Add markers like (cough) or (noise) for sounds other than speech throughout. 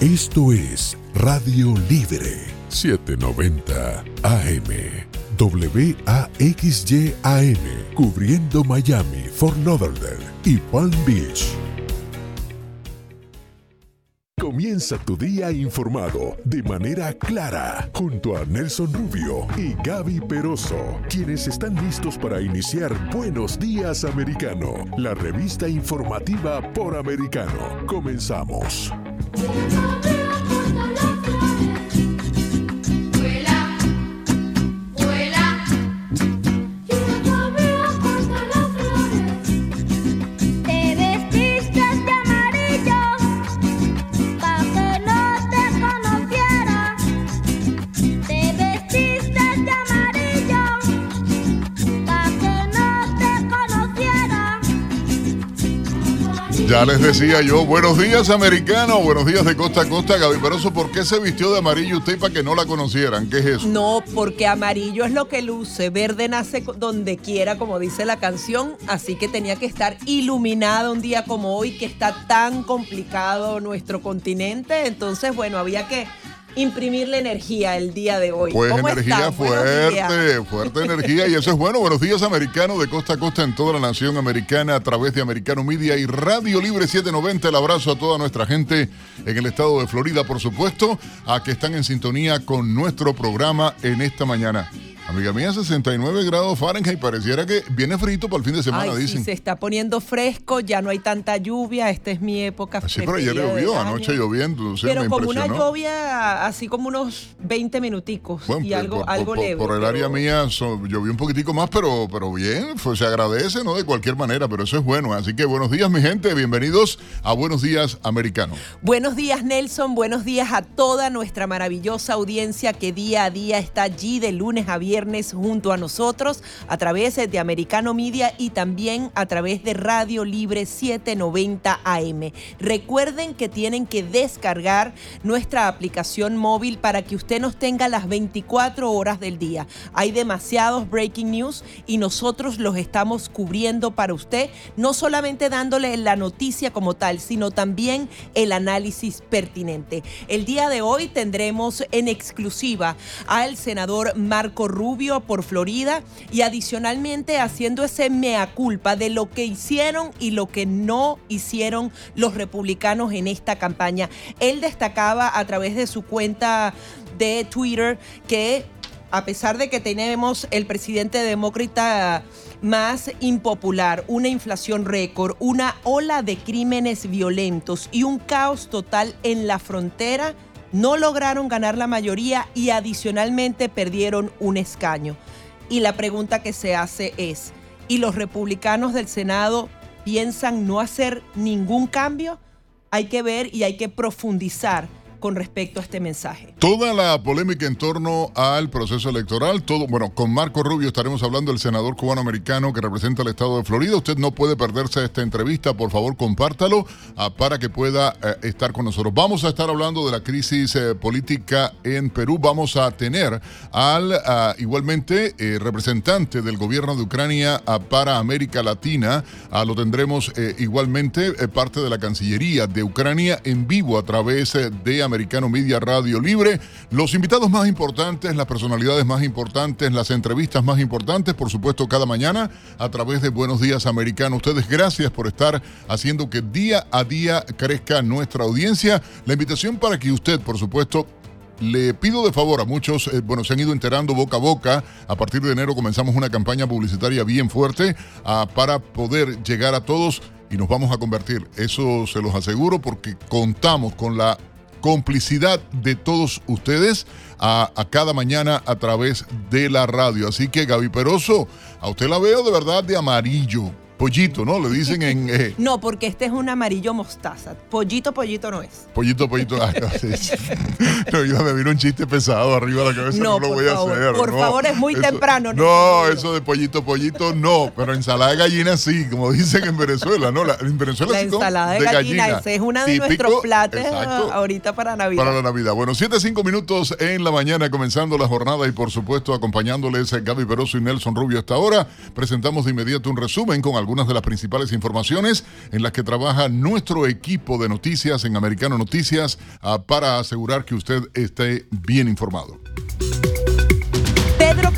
Esto es Radio Libre 790 AM. WAXYAM, cubriendo Miami, Fort Lauderdale y Palm Beach. Comienza tu día informado de manera clara junto a Nelson Rubio y Gaby Peroso, quienes están listos para iniciar Buenos Días Americano, la revista informativa por americano. Comenzamos. Thank you. Ya les decía yo, buenos días americano, buenos días de costa a costa, Gaby Peroso, ¿por qué se vistió de amarillo usted para que no la conocieran? ¿Qué es eso? No, porque amarillo es lo que luce, verde nace donde quiera, como dice la canción, así que tenía que estar iluminada un día como hoy, que está tan complicado nuestro continente, entonces bueno, había que imprimirle energía el día de hoy. Pues energía fuerte, fuerte energía y eso es bueno. Buenos días americano de costa a costa en toda la nación americana a través de Americano Media y Radio Libre 790. El abrazo a toda nuestra gente en el estado de Florida, por supuesto, a que están en sintonía con nuestro programa en esta mañana. Amiga mía, 69 grados Fahrenheit. Pareciera que viene frito para el fin de semana, Ay, dicen. Sí, se está poniendo fresco, ya no hay tanta lluvia. Esta es mi época. Sí, pero ayer llovió, anoche lloviendo. O sea, pero me como una lluvia, así como unos 20 minuticos Bueno, y por- algo, por, algo por- leve. por el pero- área mía so- llovió un poquitico más, pero, pero bien, se agradece, ¿no? De cualquier manera, pero eso es bueno. Así que buenos días, mi gente, bienvenidos a Buenos Días Americano. Buenos días, Nelson. Buenos días a toda nuestra maravillosa audiencia que día a día está allí de lunes a viernes junto a nosotros a través de Americano Media y también a través de Radio Libre 790 AM. Recuerden que tienen que descargar nuestra aplicación móvil para que usted nos tenga las 24 horas del día. Hay demasiados breaking news y nosotros los estamos cubriendo para usted, no solamente dándole la noticia como tal, sino también el análisis pertinente. El día de hoy tendremos en exclusiva al senador Marco Rubio por Florida y adicionalmente haciendo ese mea culpa de lo que hicieron y lo que no hicieron los republicanos en esta campaña. Él destacaba a través de su cuenta de Twitter que a pesar de que tenemos el presidente demócrata más impopular, una inflación récord, una ola de crímenes violentos y un caos total en la frontera, no lograron ganar la mayoría y adicionalmente perdieron un escaño. Y la pregunta que se hace es, ¿y los republicanos del Senado piensan no hacer ningún cambio? Hay que ver y hay que profundizar con respecto a este mensaje. Toda la polémica en torno al proceso electoral, todo, bueno, con Marco Rubio estaremos hablando del senador cubano-americano que representa el estado de Florida. Usted no puede perderse esta entrevista, por favor, compártalo ah, para que pueda eh, estar con nosotros. Vamos a estar hablando de la crisis eh, política en Perú. Vamos a tener al ah, igualmente eh, representante del gobierno de Ucrania ah, para América Latina. Lo tendremos igualmente parte de la Cancillería de Ucrania en vivo a través de Americano Media Radio Libre. Los invitados más importantes, las personalidades más importantes, las entrevistas más importantes, por supuesto, cada mañana a través de Buenos Días Americano. Ustedes, gracias por estar haciendo que día a día crezca nuestra audiencia. La invitación para que usted, por supuesto, le pido de favor a muchos, eh, bueno, se han ido enterando boca a boca. A partir de enero comenzamos una campaña publicitaria bien fuerte ah, para poder llegar a todos y nos vamos a convertir. Eso se los aseguro porque contamos con la complicidad de todos ustedes a, cada mañana a través de la radio. Así que Gaby Peroso, a usted la veo de verdad de amarillo. Pollito, ¿no? Le dicen en... eh, No, porque este es un amarillo mostaza. Pollito, pollito no es. Pollito, pollito. Ay, no, sí. (laughs) No, iba, me vino un chiste pesado arriba de la cabeza. No, No, lo voy a hacer. por no. favor, es muy Eso- temprano, No, Nelson. eso de pollito, pollito, no. Pero ensalada de gallina sí, como dicen en Venezuela, ¿no? La- en Venezuela La sí ensalada de, gallina, ese es uno de Típico, nuestros platos exacto, ahorita para Navidad. Para la Navidad. Bueno, 7, 5 minutos en la mañana, comenzando la jornada y por supuesto acompañándoles Gaby Peroso y Nelson Rubio hasta ahora. Presentamos de inmediato un resumen con algunos algunas de las principales informaciones en las que trabaja nuestro equipo de noticias en Americano Noticias ah, para asegurar que usted esté bien informado.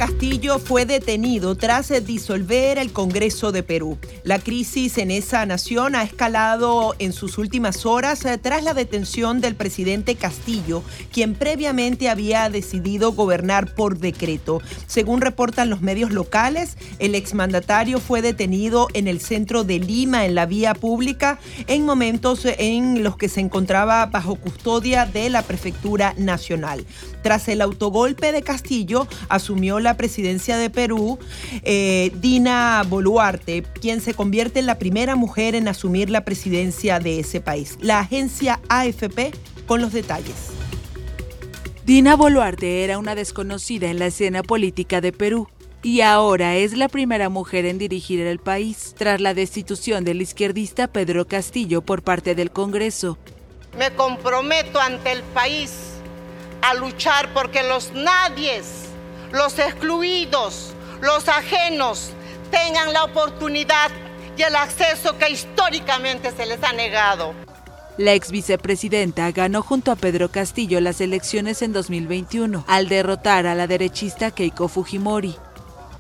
Castillo fue detenido tras disolver el Congreso de Perú. La crisis en esa nación ha escalado en sus últimas horas eh, tras la detención del presidente Castillo, quien previamente había decidido gobernar por decreto. Según reportan los medios locales, el exmandatario fue detenido en el centro de Lima, en la vía pública, en momentos en los que se encontraba bajo custodia de la Prefectura Nacional. Tras el autogolpe de Castillo, asumió la presidencia de Perú eh, Dina Boluarte, quien se convierte en la primera mujer en asumir la presidencia de ese país. La agencia AFP con los detalles. Dina Boluarte era una desconocida en la escena política de Perú y ahora es la primera mujer en dirigir el país, tras la destitución del izquierdista Pedro Castillo por parte del Congreso. Me comprometo ante el país a luchar porque los nadies, los excluidos, los ajenos tengan la oportunidad y el acceso que históricamente se les ha negado. La ex vicepresidenta ganó junto a Pedro Castillo las elecciones en 2021 al derrotar a la derechista Keiko Fujimori.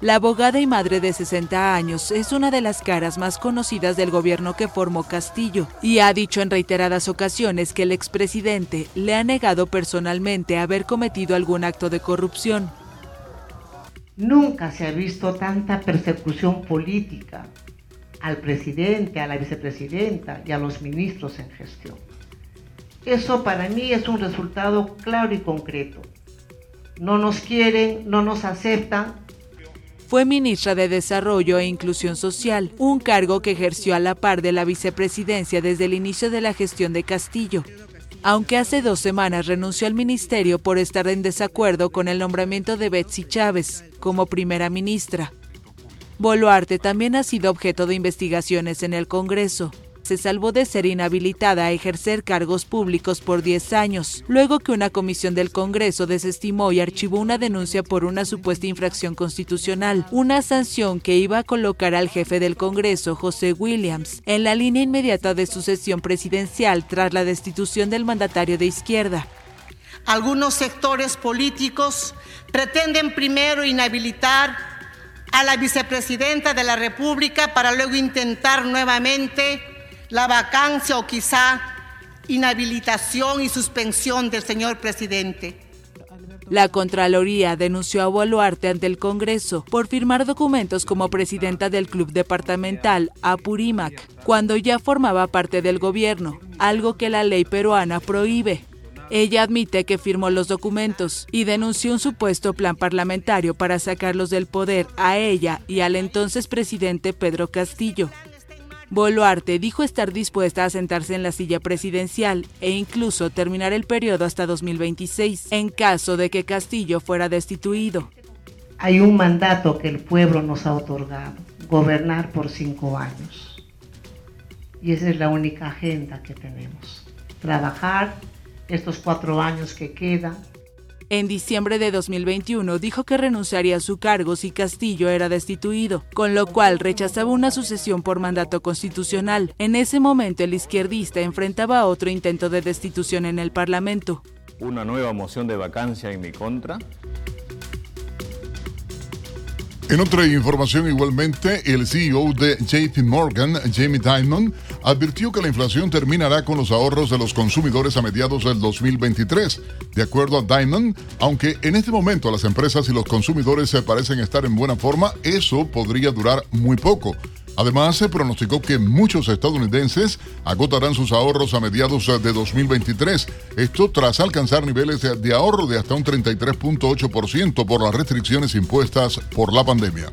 La abogada y madre de 60 años es una de las caras más conocidas del gobierno que formó Castillo y ha dicho en reiteradas ocasiones que el expresidente le ha negado personalmente haber cometido algún acto de corrupción. Nunca se ha visto tanta persecución política al presidente, a la vicepresidenta y a los ministros en gestión. Eso para mí es un resultado claro y concreto. No nos quieren, no nos aceptan, fue ministra de Desarrollo e Inclusión Social, un cargo que ejerció a la par de la vicepresidencia desde el inicio de la gestión de Castillo. Aunque hace dos semanas renunció al ministerio por estar en desacuerdo con el nombramiento de Betsy Chávez como primera ministra. Boluarte también ha sido objeto de investigaciones en el Congreso se salvó de ser inhabilitada a ejercer cargos públicos por 10 años, luego que una comisión del Congreso desestimó y archivó una denuncia por una supuesta infracción constitucional, una sanción que iba a colocar al jefe del Congreso, José Williams, en la línea inmediata de sucesión presidencial tras la destitución del mandatario de izquierda. Algunos sectores políticos pretenden primero inhabilitar a la vicepresidenta de la República para luego intentar nuevamente la vacancia o quizá inhabilitación y suspensión del señor presidente. La Contraloría denunció a Boluarte ante el Congreso por firmar documentos como presidenta del Club Departamental Apurímac, cuando ya formaba parte del gobierno, algo que la ley peruana prohíbe. Ella admite que firmó los documentos y denunció un supuesto plan parlamentario para sacarlos del poder a ella y al entonces presidente Pedro Castillo. Boluarte dijo estar dispuesta a sentarse en la silla presidencial e incluso terminar el periodo hasta 2026 en caso de que Castillo fuera destituido. Hay un mandato que el pueblo nos ha otorgado, gobernar por cinco años. Y esa es la única agenda que tenemos. Trabajar estos cuatro años que quedan en diciembre de 2021 dijo que renunciaría a su cargo si Castillo era destituido, con lo cual rechazaba una sucesión por mandato constitucional. En ese momento el izquierdista enfrentaba otro intento de destitución en el Parlamento. Una nueva moción de vacancia en mi contra en otra información igualmente, el CEO de JP Morgan, Jamie Dimon, advirtió que la inflación terminará con los ahorros de los consumidores a mediados del 2023. De acuerdo a Dimon, aunque en este momento las empresas y los consumidores se parecen estar en buena forma, eso podría durar muy poco. Además, se pronosticó que muchos estadounidenses agotarán sus ahorros a mediados de 2023. Esto tras alcanzar niveles de ahorro de hasta un 33.8% por las restricciones impuestas por la pandemia.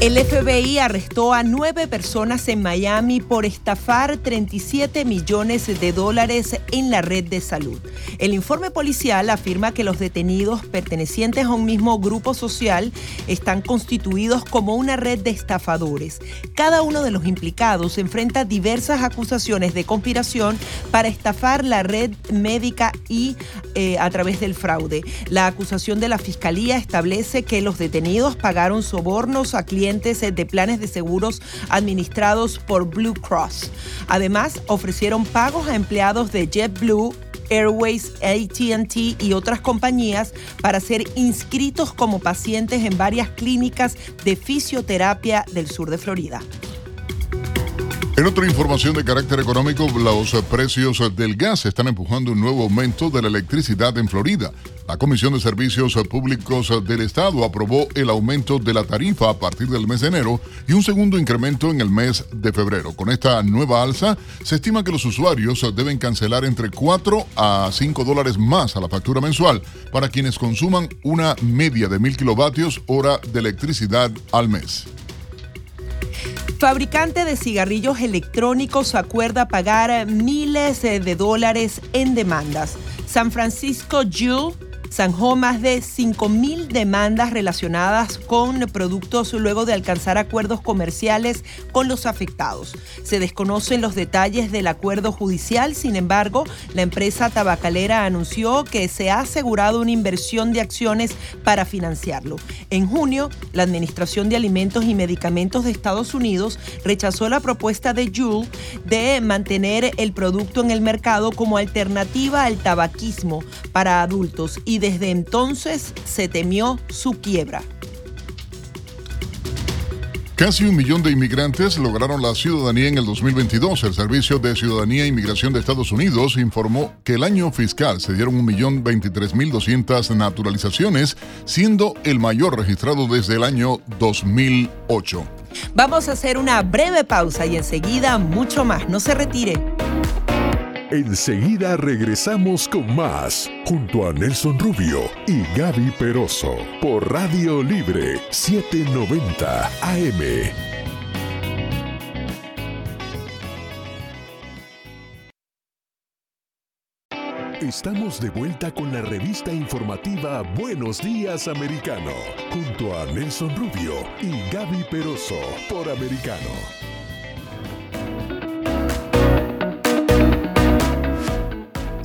El FBI arrestó a nueve personas en Miami por estafar 37 millones de dólares en la red de salud. El informe policial afirma que los detenidos pertenecientes a un mismo grupo social están constituidos como una red de estafadores. Cada uno de los implicados enfrenta diversas acusaciones de conspiración para estafar la red médica y eh, a través del fraude. La acusación de la fiscalía establece que los detenidos pagaron sobornos a clientes clientes de planes de seguros administrados por Blue Cross. Además, ofrecieron pagos a empleados de JetBlue, Airways, ATT y otras compañías para ser inscritos como pacientes en varias clínicas de fisioterapia del sur de Florida. En otra información de carácter económico, los precios del gas están empujando un nuevo aumento de la electricidad en Florida. La Comisión de Servicios Públicos del Estado aprobó el aumento de la tarifa a partir del mes de enero y un segundo incremento en el mes de febrero. Con esta nueva alza, se estima que los usuarios deben cancelar entre 4 a 5 dólares más a la factura mensual para quienes consuman una media de mil kilovatios hora de electricidad al mes. Fabricante de cigarrillos electrónicos acuerda pagar miles de dólares en demandas. San Francisco Juul zanjó más de 5.000 demandas relacionadas con productos luego de alcanzar acuerdos comerciales con los afectados. Se desconocen los detalles del acuerdo judicial, sin embargo, la empresa tabacalera anunció que se ha asegurado una inversión de acciones para financiarlo. En junio, la Administración de Alimentos y Medicamentos de Estados Unidos rechazó la propuesta de Juul de mantener el producto en el mercado como alternativa al tabaquismo para adultos y desde entonces se temió su quiebra. Casi un millón de inmigrantes lograron la ciudadanía en el 2022. El Servicio de Ciudadanía e Inmigración de Estados Unidos informó que el año fiscal se dieron 1.023.200 naturalizaciones, siendo el mayor registrado desde el año 2008. Vamos a hacer una breve pausa y enseguida mucho más. No se retire. Enseguida regresamos con más, junto a Nelson Rubio y Gaby Peroso, por Radio Libre 790 AM. Estamos de vuelta con la revista informativa Buenos Días Americano, junto a Nelson Rubio y Gaby Peroso, por Americano.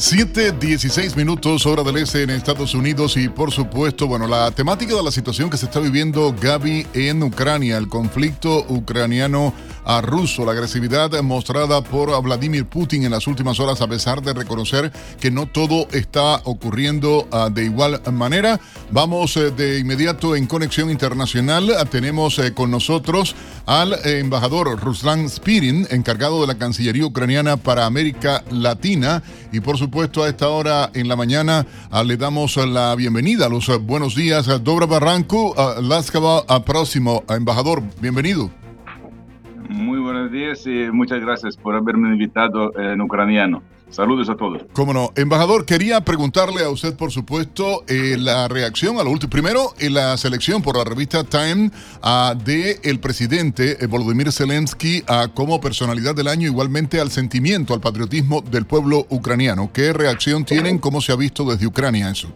7, 16 minutos, hora del este en Estados Unidos y por supuesto, bueno, la temática de la situación que se está viviendo Gaby en Ucrania, el conflicto ucraniano a ruso, la agresividad mostrada por Vladimir Putin en las últimas horas a pesar de reconocer que no todo está ocurriendo ah, de igual manera. Vamos eh, de inmediato en conexión internacional. Tenemos eh, con nosotros al embajador Ruslan Spirin, encargado de la Cancillería ucraniana para América Latina y por supuesto supuesto, a esta hora en la mañana ah, le damos la bienvenida, a los ah, buenos días. a Dobra Barranco, Laskava, a próximo, embajador, bienvenido. Muy buenos días y muchas gracias por haberme invitado en ucraniano. Saludos a todos. Cómo no. Embajador, quería preguntarle a usted, por supuesto, eh, la reacción a lo último. Primero, en la selección por la revista Time uh, de el presidente eh, Volodymyr Zelensky uh, como personalidad del año, igualmente al sentimiento, al patriotismo del pueblo ucraniano. ¿Qué reacción tienen? ¿Cómo se ha visto desde Ucrania eso?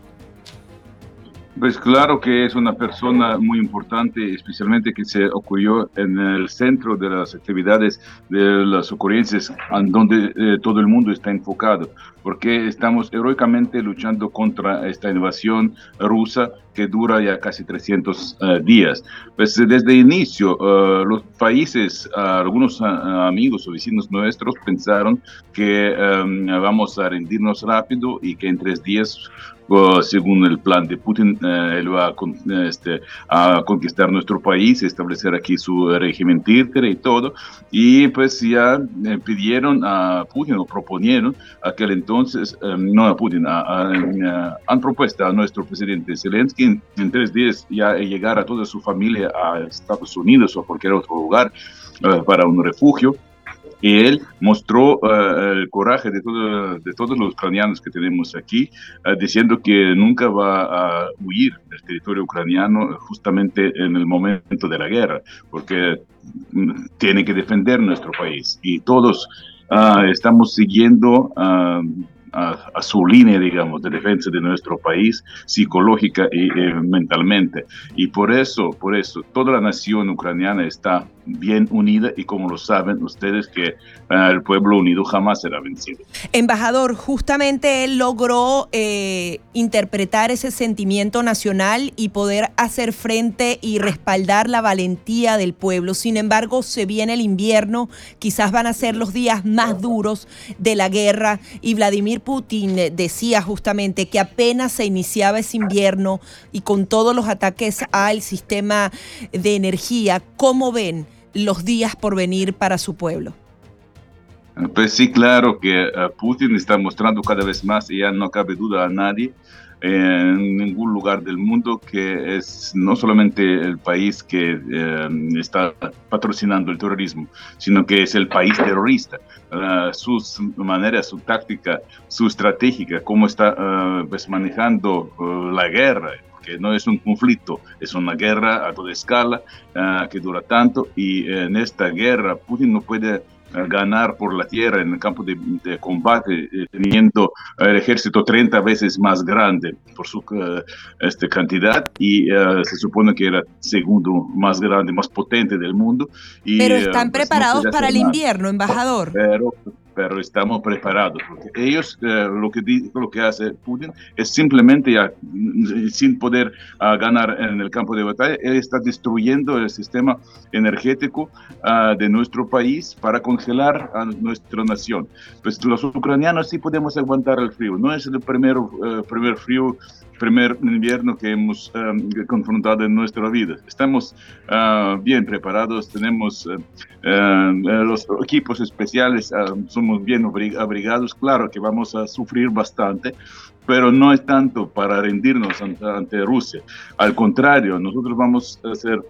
Pues claro que es una persona muy importante, especialmente que se ocurrió en el centro de las actividades de las ocurrencias, en donde eh, todo el mundo está enfocado, porque estamos heroicamente luchando contra esta invasión rusa que dura ya casi 300 eh, días. Pues desde el inicio, eh, los países, algunos amigos o vecinos nuestros pensaron que vamos a rendirnos rápido y que en tres días según el plan de Putin, eh, él va a, este, a, conquistar nuestro país, establecer aquí su régimen títere y todo. Y pues ya eh, pidieron a Putin o proponieron aquel entonces, eh, no a Putin, han propuesto a nuestro presidente Zelensky en, tres días ya llegar a toda su familia a Estados Unidos o a cualquier otro lugar para un refugio y él mostró eh, el coraje de, de, todos los ucranianos que tenemos aquí, eh, diciendo que nunca va a huir del territorio ucraniano justamente en el momento de la guerra, porque mm, tiene que defender nuestro país. Y todos ah, estamos siguiendo ah, a, su línea, digamos, de defensa de nuestro país, psicológica y eh, mentalmente. Y por eso, por eso, toda la nación ucraniana está bien unida y como lo saben ustedes que ah, el pueblo unido jamás será vencido. Embajador, justamente él logró eh, interpretar ese sentimiento nacional y poder hacer frente y respaldar la valentía del pueblo. Sin embargo, se viene el invierno, quizás van a ser los días más duros de la guerra y Vladimir Putin decía justamente que apenas se iniciaba ese invierno y con todos los ataques al sistema de energía, ¿cómo ven los días por venir para su pueblo? Pues sí, claro que eh, Putin está mostrando cada vez más, y ya no cabe duda a nadie, en ningún lugar del mundo que es no solamente el país que eh, está patrocinando el terrorismo, sino que es el país terrorista. Uh, sus maneras, su táctica, su estratégica, cómo está uh, pues manejando la guerra, que no es un conflicto, es una guerra a toda escala que dura tanto y en esta guerra Putin no puede ganar por la tierra en el campo de, combate, eh, teniendo el ejército 30 veces más grande por su eh, este, cantidad y eh, se supone que era segundo más grande, más potente del mundo. Y, pero están pues, preparados para el invierno, embajador. Pero pero estamos preparados. Porque ellos, eh, lo, que, lo que hace Putin es simplemente, ya, sin poder uh, ganar en el campo de batalla, él está destruyendo el sistema energético uh, de nuestro país para congelar a nuestra nación. Pues los ucranianos sí podemos aguantar el frío. No es el primer, uh, primer frío primer invierno que hemos um, confrontado en nuestra vida. Estamos uh, bien preparados, tenemos uh, uh, los equipos especiales, somos bien abrigados, claro que vamos a sufrir bastante, pero no es tanto para rendirnos ante, ante Rusia. Al contrario, nosotros vamos a ser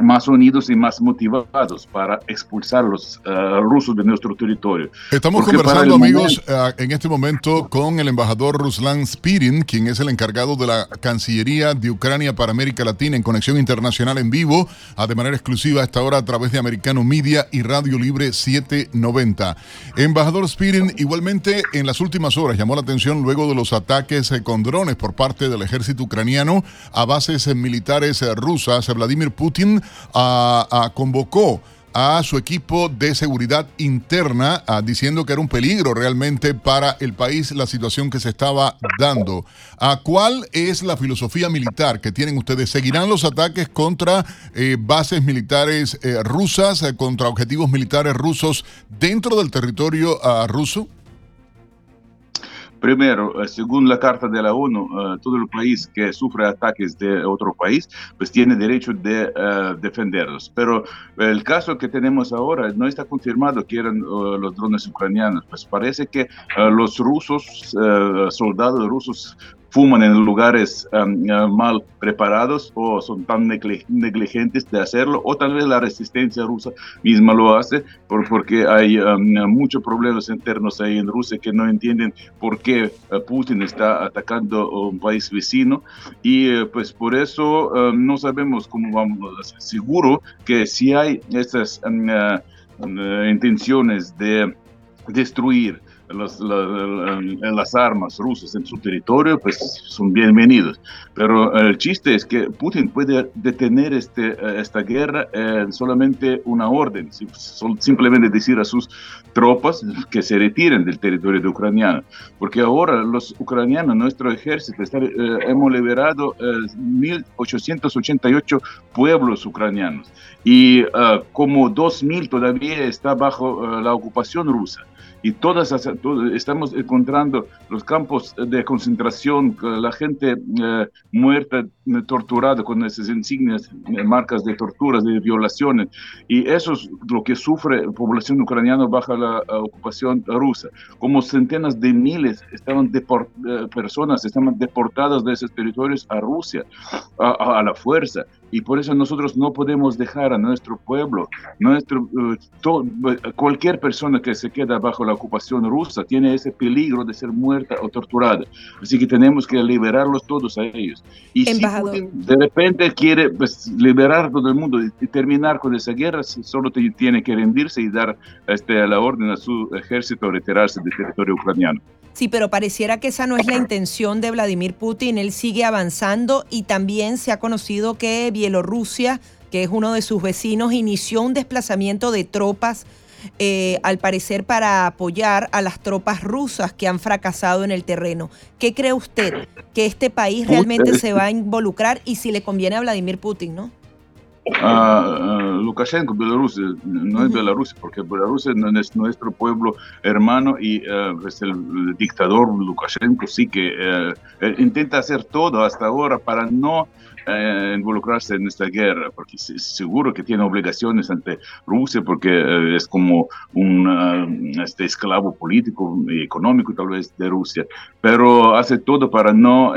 más unidos y más motivados para expulsar a los uh, rusos de nuestro territorio. Estamos conversando, amigos, uh, en este momento con el embajador Ruslan Spirin, quien es el encargado de la Cancillería de Ucrania para América Latina en conexión internacional en vivo, a de manera exclusiva a esta hora a través de Americano Media y Radio Libre 790. Embajador Spirin, igualmente en las últimas horas llamó la atención luego de los ataques eh, con drones por parte del ejército ucraniano a bases eh, militares eh, rusas. Vladimir Putin a, convocó a su equipo de seguridad interna diciendo que era un peligro realmente para el país la situación que se estaba dando. ¿A ¿Cuál es la filosofía militar que tienen ustedes? ¿Seguirán los ataques contra eh, bases militares eh, rusas, eh, contra objetivos militares rusos dentro del territorio ah, ruso? Primero, eh, según la Carta de la ONU, eh, todo el país que sufre ataques de otro país, pues tiene derecho de uh, defenderlos. Pero el caso que tenemos ahora no está confirmado que eran los drones ucranianos. Pues parece que los rusos, soldados rusos, fuman en lugares um, uh, mal preparados o son tan negligentes de hacerlo, o tal vez la resistencia rusa misma lo hace, por, porque hay um, muchos problemas internos ahí en Rusia que no entienden por qué uh, Putin está atacando un país vecino, y uh, pues por eso um, no sabemos cómo vamos. Seguro que si hay estas intenciones de destruir las armas rusas en su territorio, pues son bienvenidos. Pero el chiste es que Putin puede detener este, esta guerra en solamente una orden, simplemente decir a sus tropas que se retiren del territorio de ucraniano, porque ahora los ucranianos, nuestro ejército, eh, hemos liberado 1.888 eh, pueblos ucranianos. Y eh, como 2.000 todavía está bajo la ocupación rusa y todas estamos encontrando los campos de concentración, la gente eh, muerta, eh, torturada con esas insignias, eh, marcas de torturas, de violaciones. Y eso es lo que sufre la población ucraniana bajo la ocupación rusa. Como centenas de miles estaban personas estaban deportadas de esos territorios a Rusia, a, a la fuerza y por eso nosotros no podemos dejar a nuestro pueblo, nuestro, cualquier persona que se queda bajo la ocupación rusa tiene ese peligro de ser muerta o torturada. Así que tenemos que liberarlos todos a ellos. Y si de repente quiere pues, liberar todo el mundo y terminar con esa guerra, solo tiene que rendirse y dar este, la orden a su ejército a retirarse del territorio ucraniano. Sí, pero pareciera que esa no es la intención de Vladimir Putin. Él sigue avanzando y también se ha conocido que Bielorrusia que es uno de sus vecinos, inició un desplazamiento de tropas eh, al parecer para apoyar a las tropas rusas que han fracasado en el terreno. ¿Qué cree usted que este país realmente se va a involucrar y si le conviene a Vladimir Putin, no? Lukashenko, Bielorrusia, no es Bielorrusia, porque Bielorrusia no es nuestro pueblo hermano y eh, pues el, dictador Lukashenko sí que eh, intenta hacer todo hasta ahora para no eh, involucrarse en esta guerra, porque seguro que tiene obligaciones ante Rusia, porque eh, es como un este esclavo político y económico tal vez de Rusia, pero hace todo para no,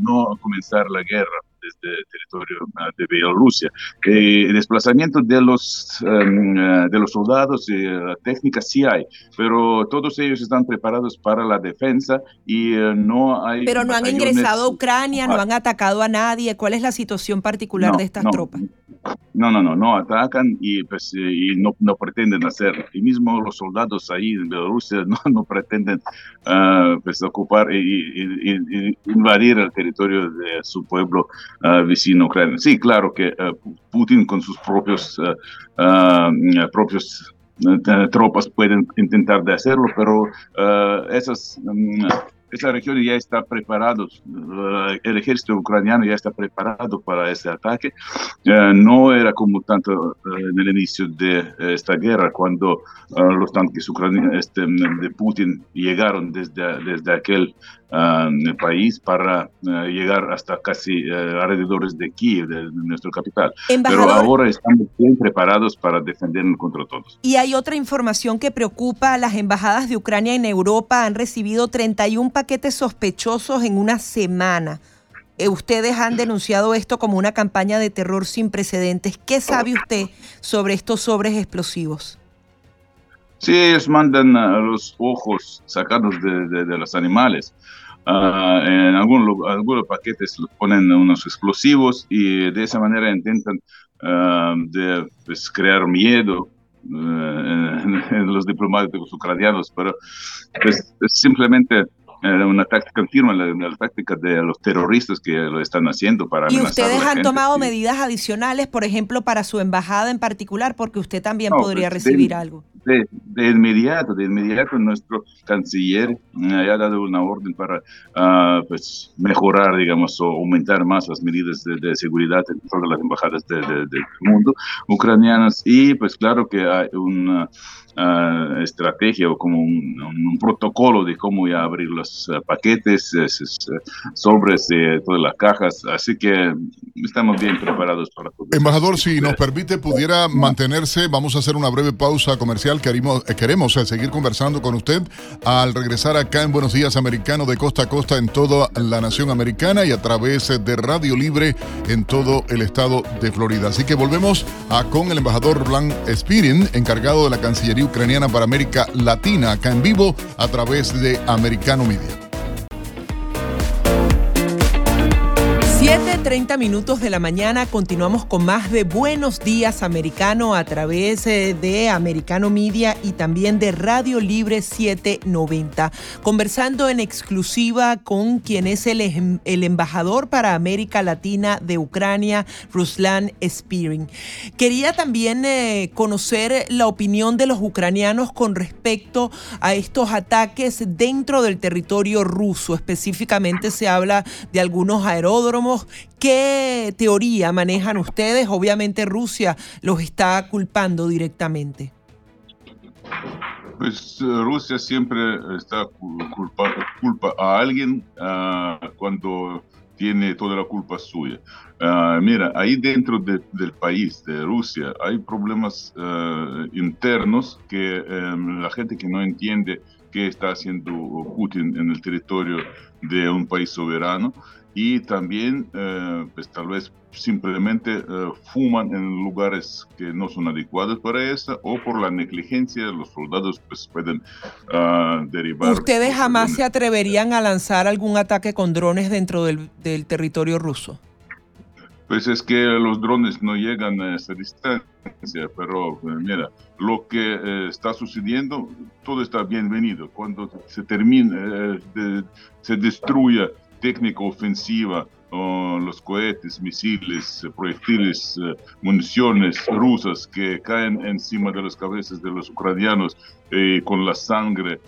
no comenzar la guerra desde el territorio ah, de Bielorrusia. el desplazamiento de los, eh, de los soldados y la técnica sí hay, pero todos ellos están preparados para la defensa y eh, no hay... Pero no han ingresado a Ucrania, no han atacado a nadie. ¿Cuál es la situación particular de estas tropas? No, no, no, no atacan y, pues, y no, no, pretenden hacerlo. Y mismo los soldados ahí en Bielorrusia (laughs) no, no pretenden uh, pues, ocupar y, invadir el territorio de su pueblo uh, vecino ucraniano. Sí, claro que uh, Putin con sus propios, propios tropas pueden intentar hacerlo, pero esas... Um, esa región ya está preparado, el ejército ucraniano ya está preparado para ese ataque. no era como tanto eh, en el inicio de esta guerra, cuando eh, los tanques ucranianos este, de Putin llegaron desde, desde aquel el país para eh, llegar hasta casi eh, alrededores de Kiev, de, nuestra capital. Pero ahora estamos bien preparados para defendernos contra todos. Y hay otra información que preocupa. Las embajadas de Ucrania en Europa han recibido 31 paquetes sospechosos en una semana. Eh, ustedes han denunciado esto como una campaña de terror sin precedentes. ¿Qué sabe usted sobre estos sobres explosivos? Sí, ellos mandan los ojos sacados de, de, los animales. Ah, en algunos, algunos paquetes ponen unos explosivos y de esa manera intentan ah, de, pues, crear miedo eh, en, los diplomáticos ucranianos, pero pues, simplemente una táctica, confirma la, la, táctica de los terroristas que lo están haciendo para ¿Y ustedes han tomado medidas adicionales, por ejemplo, para su embajada en particular? Porque usted también podría pues, recibir algo. De, de, inmediato, de inmediato nuestro canciller eh, ha dado una orden para uh, pues, mejorar, digamos, o aumentar más las medidas de, de seguridad en todas las embajadas del mundo ucranianas y pues claro que hay una uh, estrategia o como un, un, protocolo de cómo ya abrir los uh, paquetes, sobres, todas las cajas, así que estamos bien preparados para todo. Embajador, si nos permite, pudiera mantenerse, vamos a hacer una breve pausa comercial, queremos, queremos seguir conversando con usted al regresar acá en Buenos Días Americano de costa a costa en toda la nación americana y a través de Radio Libre en todo el estado de Florida. Así que volvemos a, con el embajador Blanc Spirin, encargado de la Cancillería ucraniana para América Latina, acá en vivo a través de Americano Media. 7.30 minutos de la mañana continuamos con más de Buenos Días Americano a través eh, de Americano Media y también de Radio Libre 790. Conversando en exclusiva con quien es el, el embajador para América Latina de Ucrania, Ruslan Spirin. Quería también eh, conocer la opinión de los ucranianos con respecto a estos ataques dentro del territorio ruso. Específicamente se habla de algunos aeródromos ¿Qué teoría manejan ustedes? Obviamente Rusia los está culpando directamente. Pues eh, Rusia siempre está culpa, a alguien uh, cuando tiene toda la culpa suya. Uh, mira, ahí dentro de, del país, de Rusia, hay problemas uh, internos que um, la gente que no entiende qué está haciendo Putin en el territorio de un país soberano y también eh, pues tal vez simplemente eh, fuman en lugares que no son adecuados para eso o por la negligencia los soldados pues pueden uh, derivar. ¿Ustedes jamás se atreverían a lanzar algún ataque con drones dentro del, del, territorio ruso? Pues es que los drones no llegan a esa distancia, pero eh, mira, lo que eh, está sucediendo, todo está bienvenido. Cuando se termina, de, se destruya técnica ofensiva los cohetes, misiles, proyectiles, municiones rusas que caen encima de las cabezas de los ucranianos con la sangre,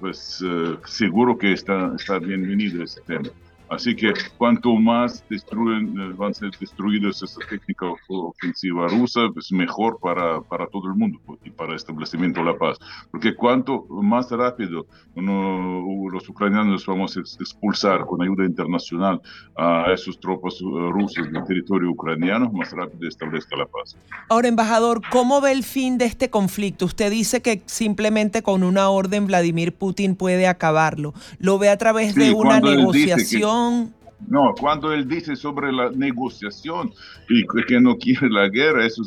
pues seguro que está, está bienvenido ese tema. Así que cuanto más destruyen, eh, van a ser destruidas esa técnica ofensiva rusa, es pues mejor para, para todo el mundo pues, y para el establecimiento de la paz. Porque cuanto más rápido los ucranianos vamos a expulsar con ayuda internacional a esos tropas eh, rusas del territorio ucraniano, más rápido establezca la paz. Ahora, embajador, ¿cómo ve el fin de este conflicto? Usted dice que simplemente con una orden Vladimir Putin puede acabarlo. ¿Lo ve a través de una negociación? long No, cuando él dice sobre la negociación y que no quiere la guerra, eso,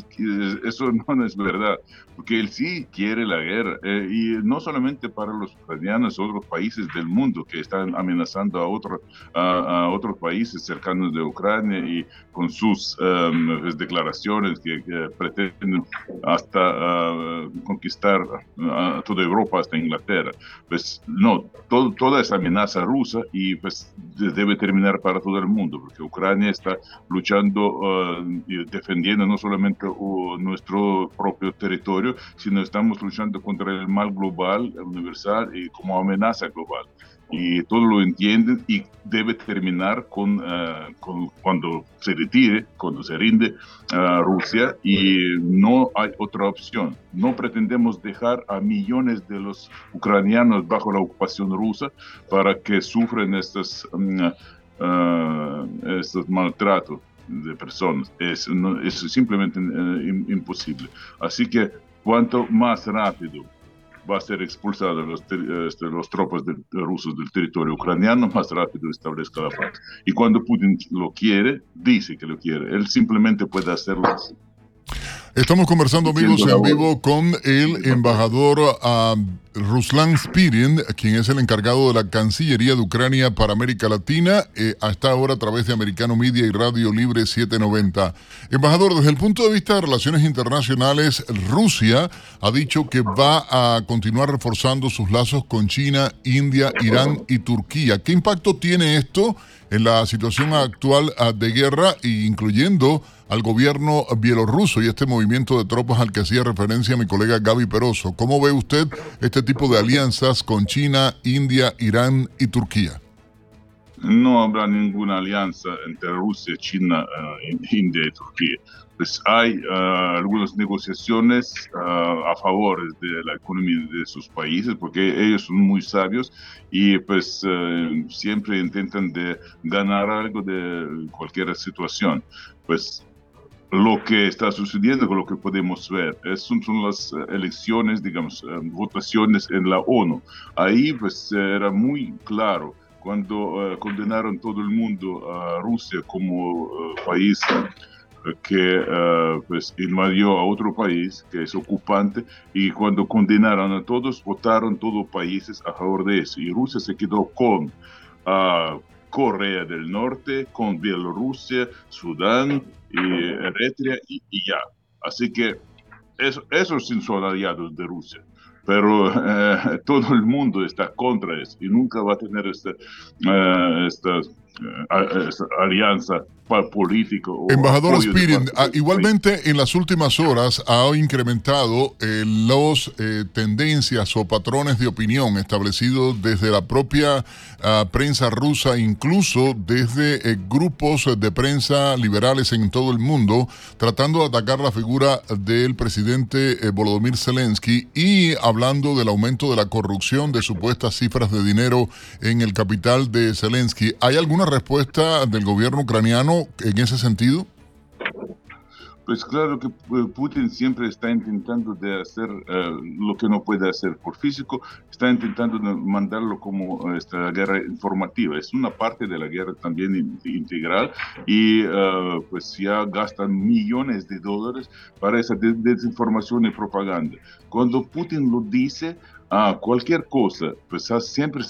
eso no es verdad porque él sí quiere la guerra, eh, y no solamente para los ucranianos, otros países del mundo que están amenazando a, otro, a, otros países cercanos de Ucrania y con sus em, declaraciones que, pretenden hasta ah, conquistar a toda Europa, hasta Inglaterra. Pues no, toda esa amenaza rusa y pues debe terminar para todo el mundo, porque Ucrania está luchando ah, y defendiendo no solamente uh, nuestro propio territorio, sino estamos luchando contra el mal global, universal y como amenaza global. Y todos lo entienden y debe terminar con, eh, con cuando se retire, cuando se rinde uh, Rusia y no hay otra opción. No pretendemos dejar a millones de los ucranianos bajo la ocupación rusa para que sufren estos, mm, uh, estos maltratos de personas. Es, es simplemente imposible. Así que cuanto más rápido va a ser expulsado los, este, los tropas de, rusos del territorio ucraniano, más rápido establezca la paz. Y cuando Putin lo quiere, dice que lo quiere. Él simplemente puede hacerlo así. Estamos conversando, amigos, en vivo con el embajador uh, Ruslan Spirin, quien es el encargado de la Cancillería de Ucrania para América Latina, eh, hasta ahora a través de Americano Media y Radio Libre 790. Embajador, desde el punto de vista de relaciones internacionales, Rusia ha dicho que va a continuar reforzando sus lazos con China, India, Irán y Turquía. ¿Qué impacto tiene esto en la situación actual ah, de guerra, incluyendo al gobierno bielorruso y este movimiento de tropas al que hacía referencia mi colega Gaby Peroso. ¿Cómo ve usted este tipo de alianzas con China, India, Irán y Turquía? No habrá ninguna alianza entre Rusia, China, eh, India y Turquía. Pues hay eh, algunas negociaciones eh, a favor de la economía de sus países, porque ellos son muy sabios y pues siempre intentan de ganar algo de cualquier situación. Pues lo que está sucediendo, con lo que podemos ver, son, son las eh, elecciones, digamos, eh, votaciones en la ONU. Ahí pues era muy claro cuando uh, condenaron todo el mundo a Rusia como país que pues invadió a otro país que es ocupante y cuando condenaron a todos votaron todos países a favor de eso y Rusia se quedó con Corea del Norte, con Bielorrusia, Sudán, y Eritrea y, ya. Así que eso, esos son aliados de Rusia pero eh, (laughs) todo el mundo está contra eso y nunca va a tener este, eh, esta, eh, esta alianza político. Embajador Spirin, ah, igualmente en las últimas horas ha incrementado eh, las eh, tendencias o patrones de opinión establecidos desde la propia ah, prensa rusa, incluso desde grupos de prensa liberales en todo el mundo, tratando de atacar la figura del presidente Volodymyr Zelensky y hablando del aumento de la corrupción, de supuestas cifras de dinero en el capital de Zelensky. ¿Hay alguna respuesta del gobierno ucraniano en ese sentido? Pues claro que eh, Putin siempre está intentando de hacer eh, lo que no puede hacer por físico, está intentando mandarlo como esta guerra informativa. Es una parte de la guerra también integral y eh, pues ya gastan millones de dólares para esa desinformación y propaganda. Cuando Putin lo dice, a cualquier cosa, pues siempre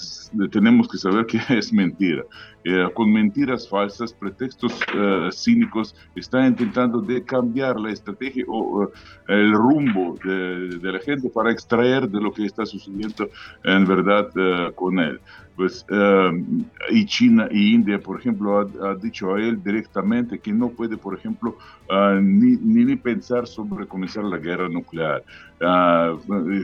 tenemos que saber que (laughs) es mentira. Eh, con mentiras falsas, pretextos eh, cínicos, está intentando de cambiar la estrategia o el rumbo de, la gente para extraer de lo que está sucediendo en verdad eh, con él. pues, y China y India, por ejemplo, ha, dicho a él directamente que no puede, por ejemplo, ni, ni, pensar sobre comenzar la guerra nuclear. Ah,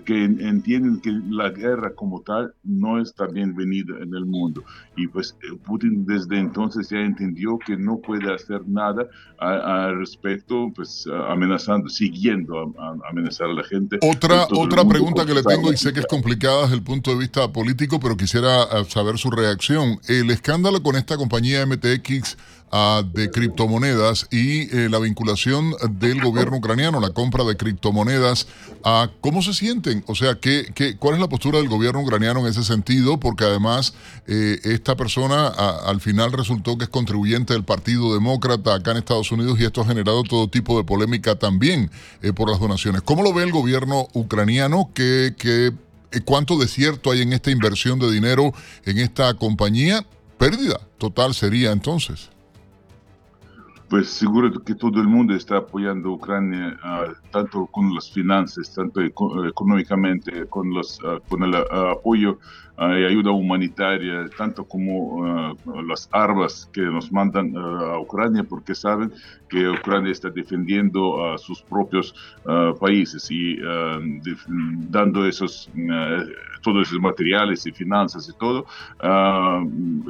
que entienden que la guerra como tal no está bienvenida en el mundo. Y pues eh, Putin desde entonces ya entendió que no puede hacer nada al respecto, pues amenazando, siguiendo a, amenazar a la gente. Otra, otra pregunta que le tengo y sé que es complicada desde el punto de vista político, pero quisiera eh, saber su reacción. El escándalo con esta compañía MTX de criptomonedas y eh, la vinculación del gobierno ucraniano, la compra de criptomonedas. ¿Cómo se sienten? O sea, ¿qué, qué, cuál es la postura del gobierno ucraniano en ese sentido? Porque además eh, esta persona al final resultó que es contribuyente del Partido Demócrata acá en Estados Unidos y esto ha generado todo tipo de polémica también eh, por las donaciones. ¿Cómo lo ve el gobierno ucraniano? ¿Qué, qué, ¿Cuánto desierto hay en esta inversión de dinero en esta compañía? Pérdida total sería entonces pues seguro que todo el mundo está apoyando a Ucrania, ah, tanto con las finanzas, tanto económicamente, con, los, ah, con el ah, apoyo y ayuda humanitaria, tanto como las armas que nos mandan a Ucrania, porque saben que Ucrania está defendiendo a sus propios países y dando esos todos esos materiales y finanzas y todo,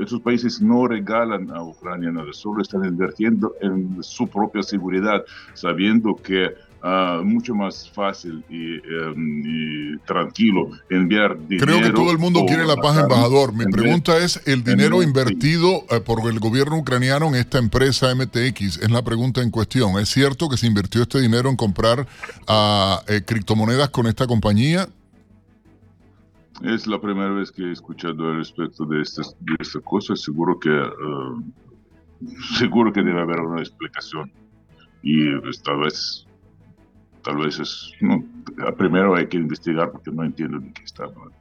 esos países no regalan a Ucrania nada, solo están invirtiendo en su propia seguridad, sabiendo que Uh, mucho más fácil em, y, tranquilo enviar dinero. Creo que todo el mundo quiere la paz, embajador. Mi pregunta es, ¿el dinero invertido eh, por el gobierno ucraniano en esta empresa MTX? Es la pregunta en cuestión. ¿Es cierto que se invirtió este dinero en comprar uh, criptomonedas con esta compañía? Es la primera vez que he escuchado al respecto de esta, de esta cosa. Seguro que, eh, seguro que debe haber una explicación. Y tal vez tal vez es, primero hay que investigar porque no entiendo de qué está hablando.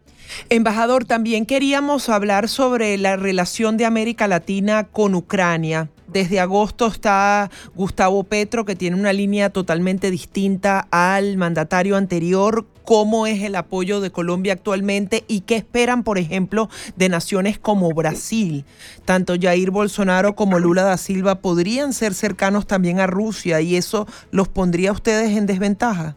Embajador, también queríamos hablar sobre la relación de América Latina con Ucrania. Desde agosto está Gustavo Petro, que tiene una línea totalmente distinta al mandatario anterior. ¿Cómo es el apoyo de Colombia actualmente y qué esperan, por ejemplo, de naciones como Brasil? Tanto Jair Bolsonaro como Lula da Silva podrían ser cercanos también a Rusia y eso los pondría a ustedes en desventaja.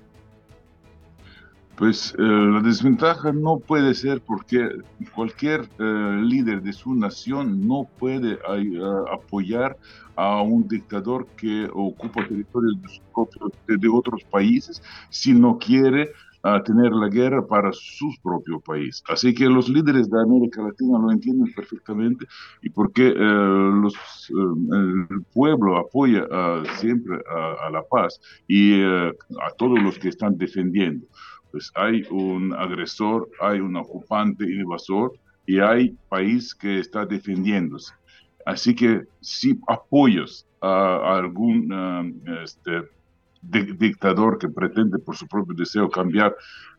Pues eh, la desventaja no puede ser porque cualquier eh, líder de su nación no puede apoyar a un dictador que ocupa territorios de, de, otros países si no quiere tener la guerra para su propio país. Así que los líderes de América Latina lo entienden perfectamente y porque eh, los, el pueblo apoya siempre a, la paz y a todos los que están defendiendo pues hay un agresor, hay un ocupante invasor y hay país que está defendiéndose. Así que si apoyas a, algún um, dictador que pretende por su propio deseo cambiar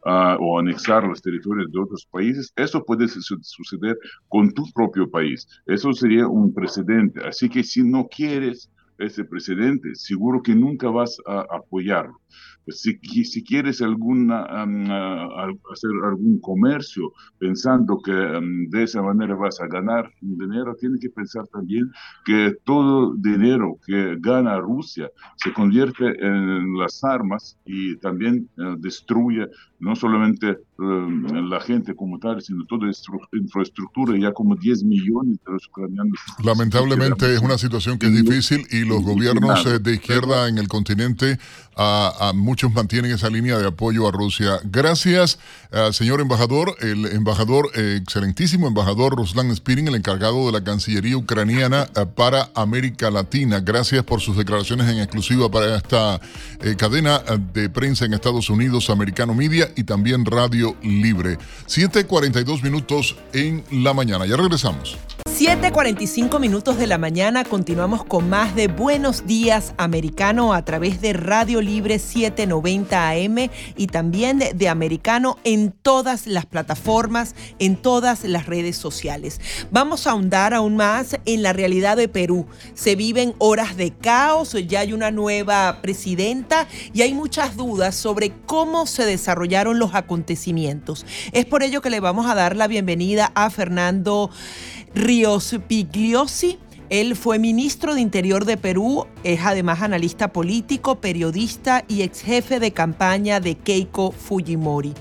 uh, o anexar los territorios de otros países, eso puede suceder con tu propio país. Eso sería un precedente. Así que si no quieres ese precedente, seguro que nunca vas a apoyarlo. Pues, si, si quieres alguna, hacer algún comercio pensando que de esa manera vas a ganar dinero, tienes que pensar también que todo dinero que gana Rusia se convierte en las armas y también eh, destruye no solamente la gente como tal, sino toda infraestructura, ya como 10 millones de los ucranianos. Lamentablemente es una situación que es difícil y los gobiernos eh, de izquierda en el continente a, muchos mantienen esa línea de apoyo a Rusia. Gracias, uh, señor embajador, el embajador, eh, excelentísimo embajador Ruslan Spirin, el encargado de la Cancillería ucraniana eh, para América Latina. Gracias por sus declaraciones en exclusiva para esta cadena de prensa en Estados Unidos, Americano Media y también Radio Libre. 7:42 minutos en la mañana. Ya regresamos. 7:45 minutos de la mañana continuamos con más de Buenos Días Americano a través de Radio Libre 790 AM y también de, de, Americano en todas las plataformas, en todas las redes sociales. Vamos a ahondar aún más en la realidad de Perú. Se viven horas de caos, ya hay una nueva presidenta y hay muchas dudas sobre cómo se desarrollaron los acontecimientos. Es por ello que le vamos a dar la bienvenida a Fernando Ríos Pigliosi. Él fue ministro de Interior de Perú, es además analista político, periodista y ex jefe de campaña de Keiko Fujimori.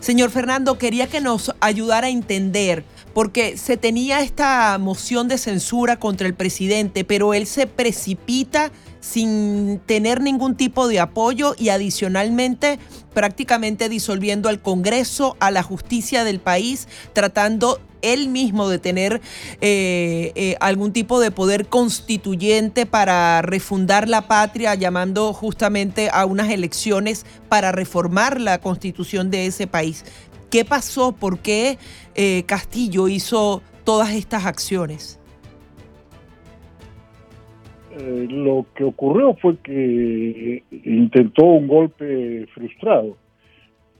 Señor Fernando, quería que nos ayudara a entender, porque se tenía esta moción de censura contra el presidente, pero él se precipita sin tener ningún tipo de apoyo y adicionalmente prácticamente disolviendo al Congreso, a la justicia del país, tratando él mismo de tener eh, eh, algún tipo de poder constituyente para refundar la patria, llamando justamente a unas elecciones para reformar la constitución de ese país. ¿Qué pasó? ¿Por qué eh, Castillo hizo todas estas acciones? Lo que ocurrió fue que intentó un golpe frustrado.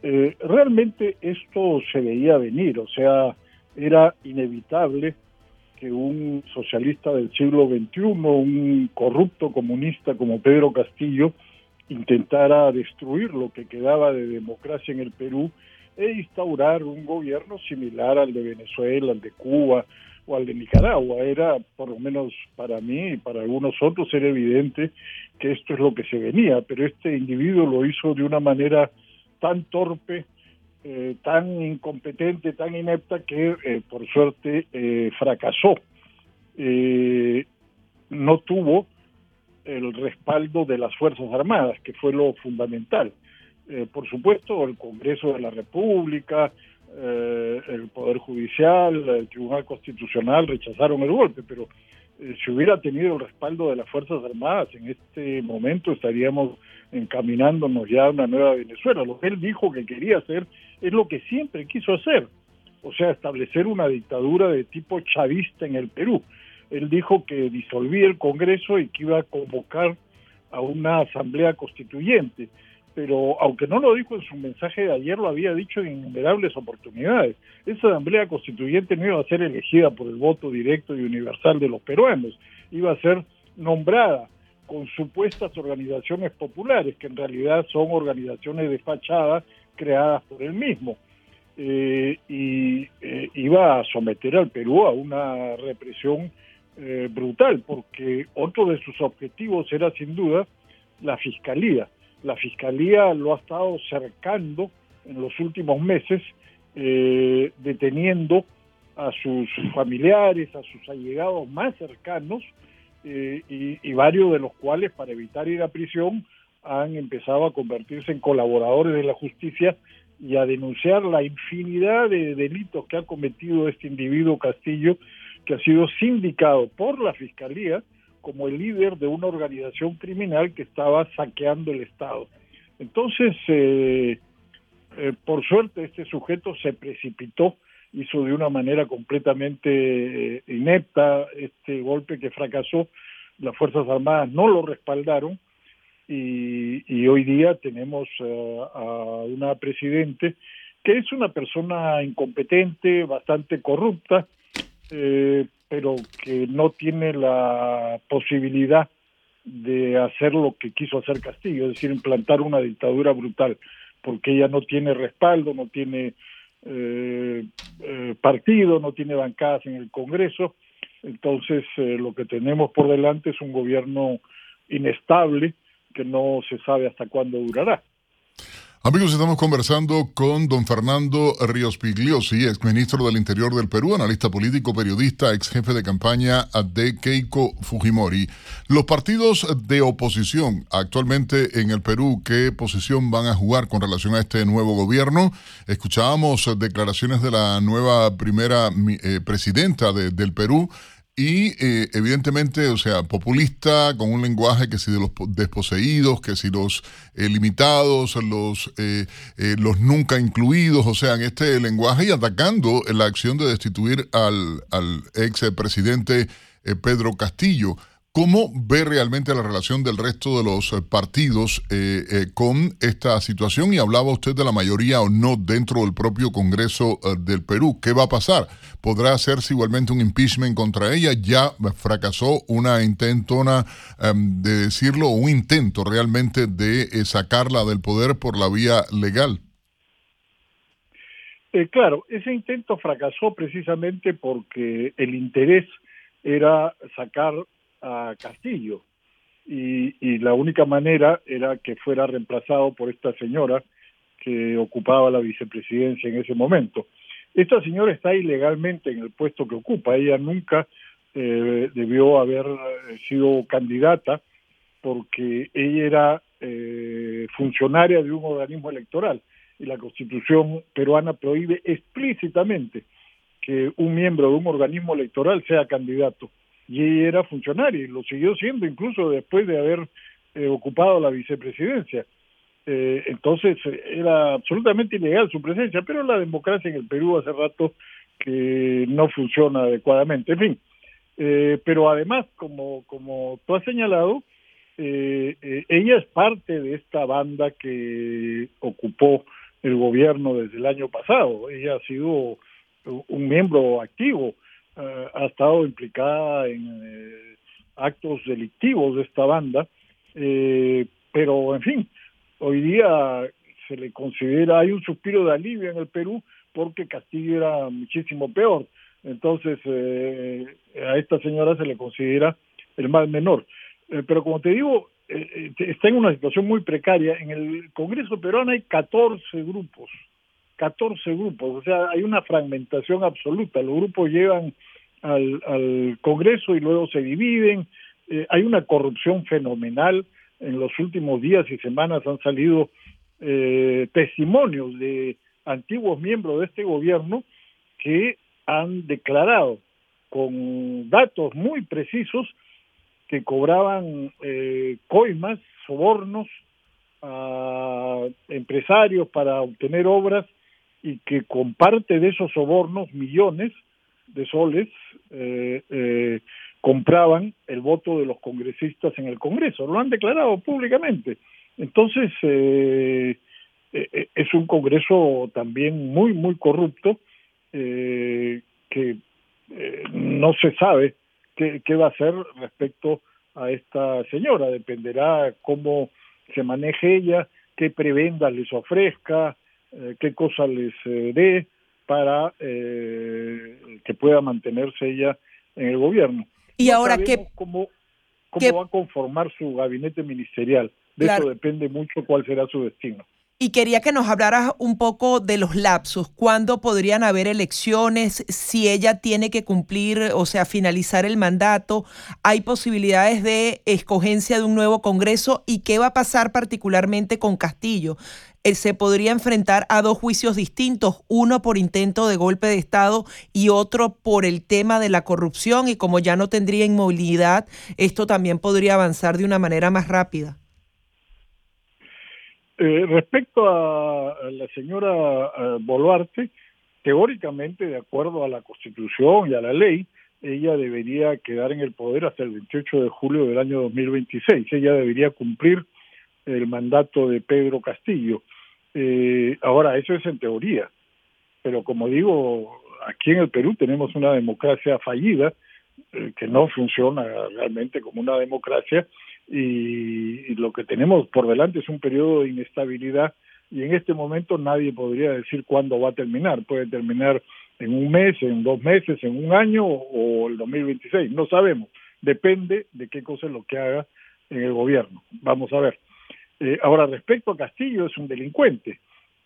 realmente esto se veía venir, o sea, era inevitable que un socialista del siglo XXI, un corrupto comunista como Pedro Castillo, intentara destruir lo que quedaba de democracia en el Perú e instaurar un gobierno similar al de Venezuela, al de Cuba o al de Nicaragua. Era, por lo menos para mí y para algunos otros, era evidente que esto es lo que se venía, pero este individuo lo hizo de una manera tan torpe, eh, tan incompetente, tan inepta que eh, por suerte eh, fracasó. no tuvo el respaldo de las Fuerzas Armadas, que fue lo fundamental. por supuesto, el Congreso de la República, el Poder Judicial, el Tribunal Constitucional rechazaron el golpe, pero si hubiera tenido el respaldo de las Fuerzas Armadas, en este momento estaríamos encaminándonos ya a una nueva Venezuela. Lo que él dijo que quería hacer es lo que siempre quiso hacer, o sea, establecer una dictadura de tipo chavista en el Perú. Él dijo que disolvía el Congreso y que iba a convocar a una asamblea constituyente, pero aunque no lo dijo en su mensaje de ayer, lo había dicho en innumerables oportunidades. Esa asamblea constituyente no iba a ser elegida por el voto directo y universal de los peruanos, iba a ser nombrada con supuestas organizaciones populares, que en realidad son organizaciones de fachada creadas por él mismo. Eh, y eh, iba a someter al Perú a una represión eh, brutal, porque otro de sus objetivos era sin duda la fiscalía. La fiscalía lo ha estado cercando en los últimos meses, deteniendo a sus familiares, a sus allegados más cercanos, y, y, varios de los cuales, para evitar ir a prisión, han empezado a convertirse en colaboradores de la justicia y a denunciar la infinidad de delitos que ha cometido este individuo Castillo, que ha sido sindicado por la Fiscalía como el líder de una organización criminal que estaba saqueando el Estado. Entonces, eh, eh, por suerte, este sujeto se precipitó, hizo de una manera completamente eh, inepta este golpe que fracasó, las Fuerzas Armadas no lo respaldaron, y, hoy día tenemos a una presidente que es una persona incompetente, bastante corrupta, eh, pero que no tiene la posibilidad de hacer lo que quiso hacer Castillo, es decir, implantar una dictadura brutal, porque ella no tiene respaldo, no tiene eh, partido, no tiene bancadas en el Congreso, entonces lo que tenemos por delante es un gobierno inestable, que no se sabe hasta cuándo durará. Amigos, estamos conversando con don Fernando Ríos Pigliosi, exministro del Interior del Perú, analista político, periodista, ex jefe de campaña de Keiko Fujimori. Los partidos de oposición actualmente en el Perú, ¿qué posición van a jugar con relación a este nuevo gobierno? Escuchábamos declaraciones de la nueva primera eh, presidenta del Perú, y eh, evidentemente, o sea, populista, con un lenguaje que si de los desposeídos, que si los eh, limitados, los, eh, los nunca incluidos, o sea, en este lenguaje y atacando la acción de destituir al, al ex presidente Pedro Castillo. ¿Cómo ve realmente la relación del resto de los partidos con esta situación? Y hablaba usted de la mayoría o no dentro del propio Congreso del Perú. ¿Qué va a pasar? podrá hacerse igualmente un impeachment contra ella. Ya fracasó una intentona em, de decirlo, un intento realmente de eh, sacarla del poder por la vía legal. Eh, claro, ese intento fracasó precisamente porque el interés era sacar a Castillo y, la única manera era que fuera reemplazado por esta señora que ocupaba la vicepresidencia en ese momento. Esta señora está ilegalmente en el puesto que ocupa. Ella nunca eh, debió haber eh, sido candidata porque ella era eh, funcionaria de un organismo electoral y la constitución peruana prohíbe explícitamente que un miembro de un organismo electoral sea candidato. Y ella era funcionaria y lo siguió siendo incluso después de haber ocupado la vicepresidencia. Eh, entonces era absolutamente ilegal su presencia, pero la democracia en el Perú hace rato que no funciona adecuadamente. En fin, eh, pero además, como, como tú has señalado, eh, ella es parte de esta banda que ocupó el gobierno desde el año pasado. Ella ha sido un miembro activo, ha estado implicada en actos delictivos de esta banda, pero en fin, hoy día se le considera, hay un suspiro de alivio en el Perú porque Castillo era muchísimo peor. Entonces, eh, a esta señora se le considera el mal menor. Eh, pero como te digo, eh, está en una situación muy precaria. En el Congreso peruano hay 14 grupos, 14 grupos, o sea, hay una fragmentación absoluta. Los grupos llegan al, Congreso y luego se dividen. hay una corrupción fenomenal en los últimos días y semanas han salido eh, testimonios de antiguos miembros de este gobierno que han declarado con datos muy precisos que cobraban eh, coimas, sobornos a empresarios para obtener obras y que con parte de esos sobornos, millones de soles, eh, eh compraban el voto de los congresistas en el Congreso, lo han declarado públicamente. Entonces, eh, es un Congreso también muy, muy corrupto, que no se sabe qué, qué, va a hacer respecto a esta señora, dependerá cómo se maneje ella, qué prebendas les ofrezca, qué cosas les dé para que pueda mantenerse ella en el gobierno. Y ahora qué cómo, cómo va a conformar su gabinete ministerial. De eso depende mucho cuál será su destino. Y quería que nos hablaras un poco de los lapsos, cuándo podrían haber elecciones, si ella tiene que cumplir, o sea, finalizar el mandato, hay posibilidades de escogencia de un nuevo Congreso y qué va a pasar particularmente con Castillo. Él se podría enfrentar a dos juicios distintos, uno por intento de golpe de Estado y otro por el tema de la corrupción y como ya no tendría inmovilidad, esto también podría avanzar de una manera más rápida. Eh, respecto a, la señora eh, Boluarte, teóricamente, de acuerdo a la Constitución y a la ley, ella debería quedar en el poder hasta el 28 de julio del año 2026. Ella debería cumplir el mandato de Pedro Castillo. Eh, ahora, eso es en teoría, pero como digo, aquí en el Perú tenemos una democracia fallida, eh, que no funciona realmente como una democracia, y, lo que tenemos por delante es un periodo de inestabilidad, y en este momento nadie podría decir cuándo va a terminar. Puede terminar en un mes, en dos meses, en un año o el 2026, no sabemos. Depende de qué cosa es lo que haga en el gobierno. Vamos a ver. Eh, ahora, respecto a Castillo, es un delincuente.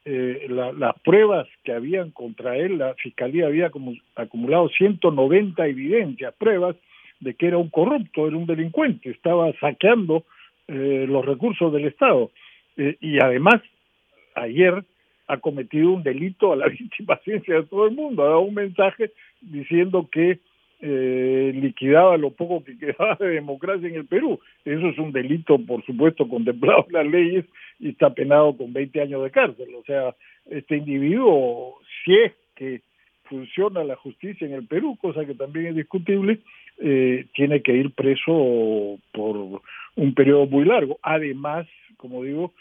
Eh, las pruebas que habían contra él, la fiscalía había acumulado 190 evidencias, pruebas de que era un corrupto, era un delincuente, estaba saqueando eh, los recursos del Estado. y además, ayer ha cometido un delito a la (laughs) víctima ciencia de todo el mundo, ha dado un mensaje diciendo que eh, liquidaba lo poco que quedaba de democracia en el Perú. Eso es un delito, por supuesto, contemplado en las leyes y está penado con 20 años de cárcel. O sea, este individuo, si es que funciona la justicia en el Perú, cosa que también es discutible, eh, tiene que ir preso por un periodo muy largo. Además, como digo,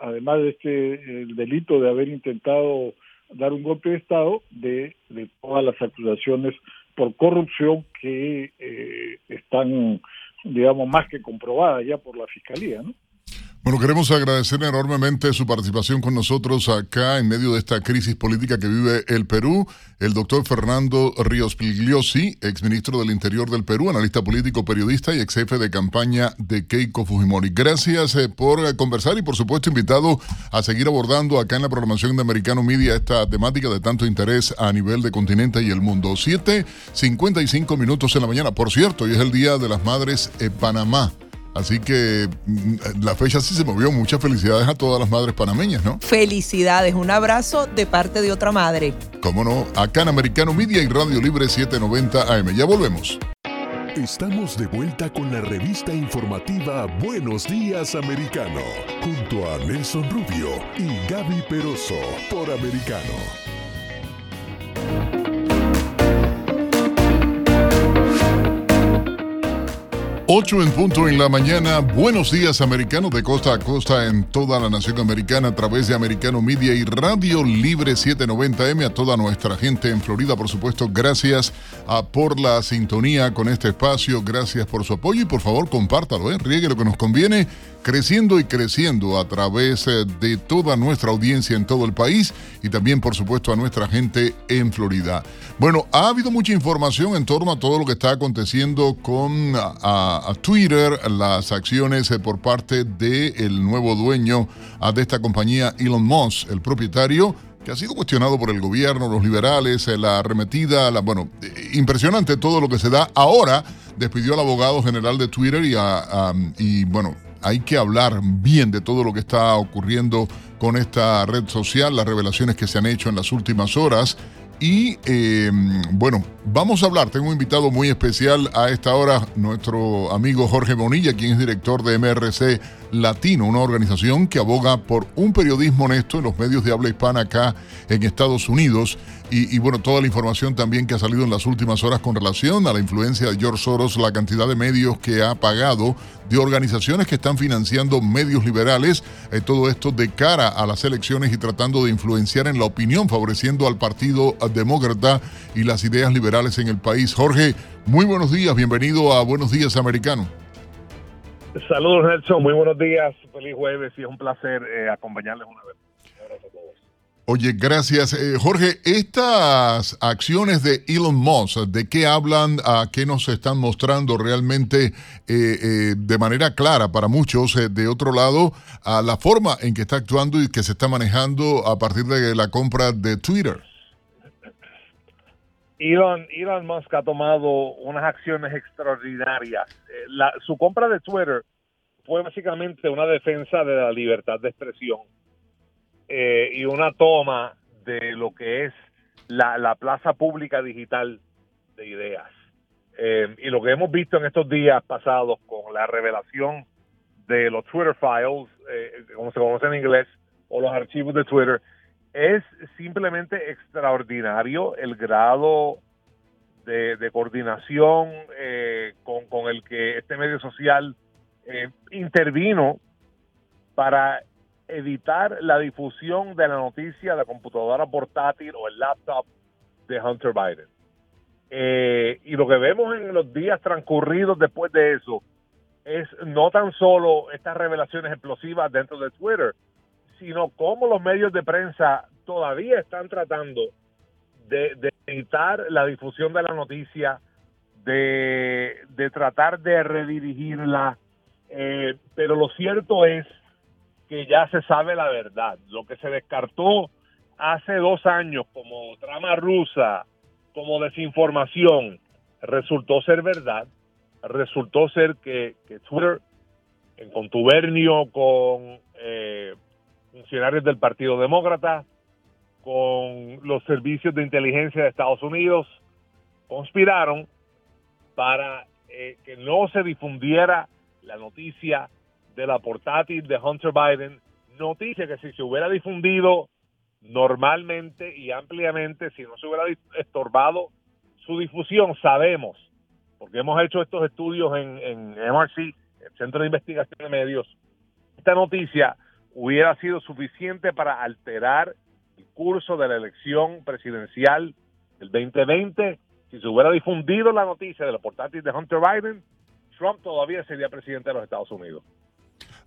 además de este el delito de haber intentado dar un golpe de Estado, de, de todas las acusaciones por corrupción que eh, están, digamos, más que comprobadas ya por la Fiscalía, ¿no? Bueno, queremos agradecer enormemente su participación con nosotros acá en medio de esta crisis política que vive el Perú. El doctor Fernando Ríos Pigliosi, exministro del Interior del Perú, analista político, periodista y ex jefe de campaña de Keiko Fujimori. Gracias eh, por eh, conversar y, por supuesto, invitado a seguir abordando acá en la programación de Americano Media esta temática de tanto interés a nivel de continente y el mundo. 7.55 minutos en la mañana. Por cierto, hoy es el Día de las Madres en Panamá. Así que mm, la fecha sí se movió. Muchas felicidades a todas las madres panameñas, ¿no? Felicidades, un abrazo de parte de otra madre. Cómo no, acá en Americano Media y Radio Libre 790 AM. Ya volvemos. Estamos de vuelta con la revista informativa Buenos Días Americano, junto a Nelson Rubio y Gaby Peroso por Americano. 8 en punto en la mañana. Buenos días, americanos de costa a costa en toda la nación americana a través de Americano Media y Radio Libre 790M. A toda nuestra gente en Florida, por supuesto, gracias a, por la sintonía con este espacio. Gracias por su apoyo y por favor, compártalo, ¿eh? riegue lo que nos conviene creciendo y creciendo a través eh, de toda nuestra audiencia en todo el país y también, por supuesto, a nuestra gente en Florida. Bueno, ha habido mucha información en torno a todo lo que está aconteciendo con a, Twitter, las acciones eh, por parte del nuevo dueño de esta compañía, Elon Musk, el propietario que ha sido cuestionado por el gobierno, los liberales, eh, la arremetida, la, bueno, impresionante todo lo que se da. Ahora despidió al abogado general de Twitter y, y bueno, hay que hablar bien de todo lo que está ocurriendo con esta red social, las revelaciones que se han hecho en las últimas horas. Y eh, bueno, vamos a hablar, tengo un invitado muy especial a esta hora, nuestro amigo Jorge Bonilla, quien es director de MRC Latino, una organización que aboga por un periodismo honesto en los medios de habla hispana acá en Estados Unidos. Y, bueno, toda la información también que ha salido en las últimas horas con relación a la influencia de George Soros, la cantidad de medios que ha pagado, de organizaciones que están financiando medios liberales, eh, todo esto de cara a las elecciones y tratando de influenciar en la opinión, favoreciendo al Partido Demócrata y las ideas liberales en el país. Jorge, muy buenos días, bienvenido a Buenos Días Americano. Saludos Nelson, muy buenos días, feliz jueves y es un placer eh, acompañarles una vez. Oye, gracias. Eh, Jorge, estas acciones de Elon Musk, ¿de qué hablan? ¿A qué nos están mostrando realmente eh, de manera clara para muchos? de otro lado, la forma en que está actuando y que se está manejando a partir de la compra de Twitter. Elon, Elon Musk ha tomado unas acciones extraordinarias. La, su compra de Twitter fue básicamente una defensa de la libertad de expresión eh, y una toma de lo que es la, plaza pública digital de ideas. Eh, y lo que hemos visto en estos días pasados con la revelación de los Twitter files, eh, como se conoce en inglés, o los archivos de Twitter, es simplemente extraordinario el grado de, coordinación con, con, el que este medio social intervino para evitar la difusión de la noticia de la computadora portátil o el laptop de Hunter Biden. Eh, y lo que vemos en los días transcurridos después de eso es no tan solo estas revelaciones explosivas dentro de Twitter, sino cómo los medios de prensa todavía están tratando de, evitar la difusión de la noticia, de, tratar de redirigirla. Eh, pero lo cierto es que ya se sabe la verdad. Lo que se descartó hace dos años como trama rusa, como desinformación, resultó ser verdad. Resultó ser que, Twitter, en contubernio con eh, funcionarios del Partido Demócrata, con los servicios de inteligencia de Estados Unidos, conspiraron para eh, que no se difundiera la noticia de la portátil de Hunter Biden, noticia que si se hubiera difundido normalmente y ampliamente, si no se hubiera estorbado su difusión, sabemos, porque hemos hecho estos estudios en, en MRC, el Centro de Investigación de Medios, esta noticia hubiera sido suficiente para alterar el curso de la elección presidencial del 2020. Si se hubiera difundido la noticia de la portátil de Hunter Biden, Trump todavía sería presidente de los Estados Unidos.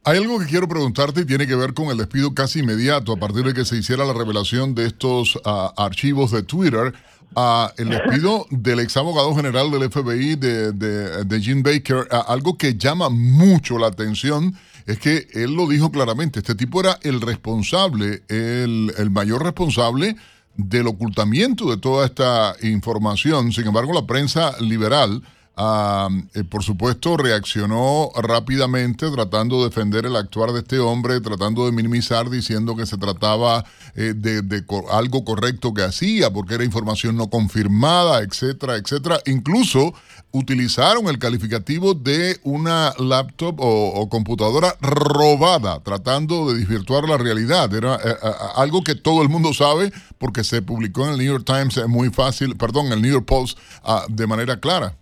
Hay algo que quiero preguntarte y tiene que ver con el despido casi inmediato a partir de que se hiciera la revelación de estos ah, archivos de Twitter. Uh, el despido del ex abogado general del FBI de, de, Jim Baker, algo que llama mucho la atención es que él lo dijo claramente, este tipo era el responsable, el mayor responsable del ocultamiento de toda esta información. Sin embargo, la prensa liberal eh, por supuesto, reaccionó rápidamente tratando de defender el actuar de este hombre, tratando de minimizar diciendo que se trataba eh, de, algo correcto que hacía, porque era información no confirmada, etcétera, etcétera. Incluso utilizaron el calificativo de una laptop o, computadora robada, tratando de desvirtuar la realidad. Era eh, algo que todo el mundo sabe porque se publicó en el New York Times muy fácil, perdón, el New York Post ah, de manera clara.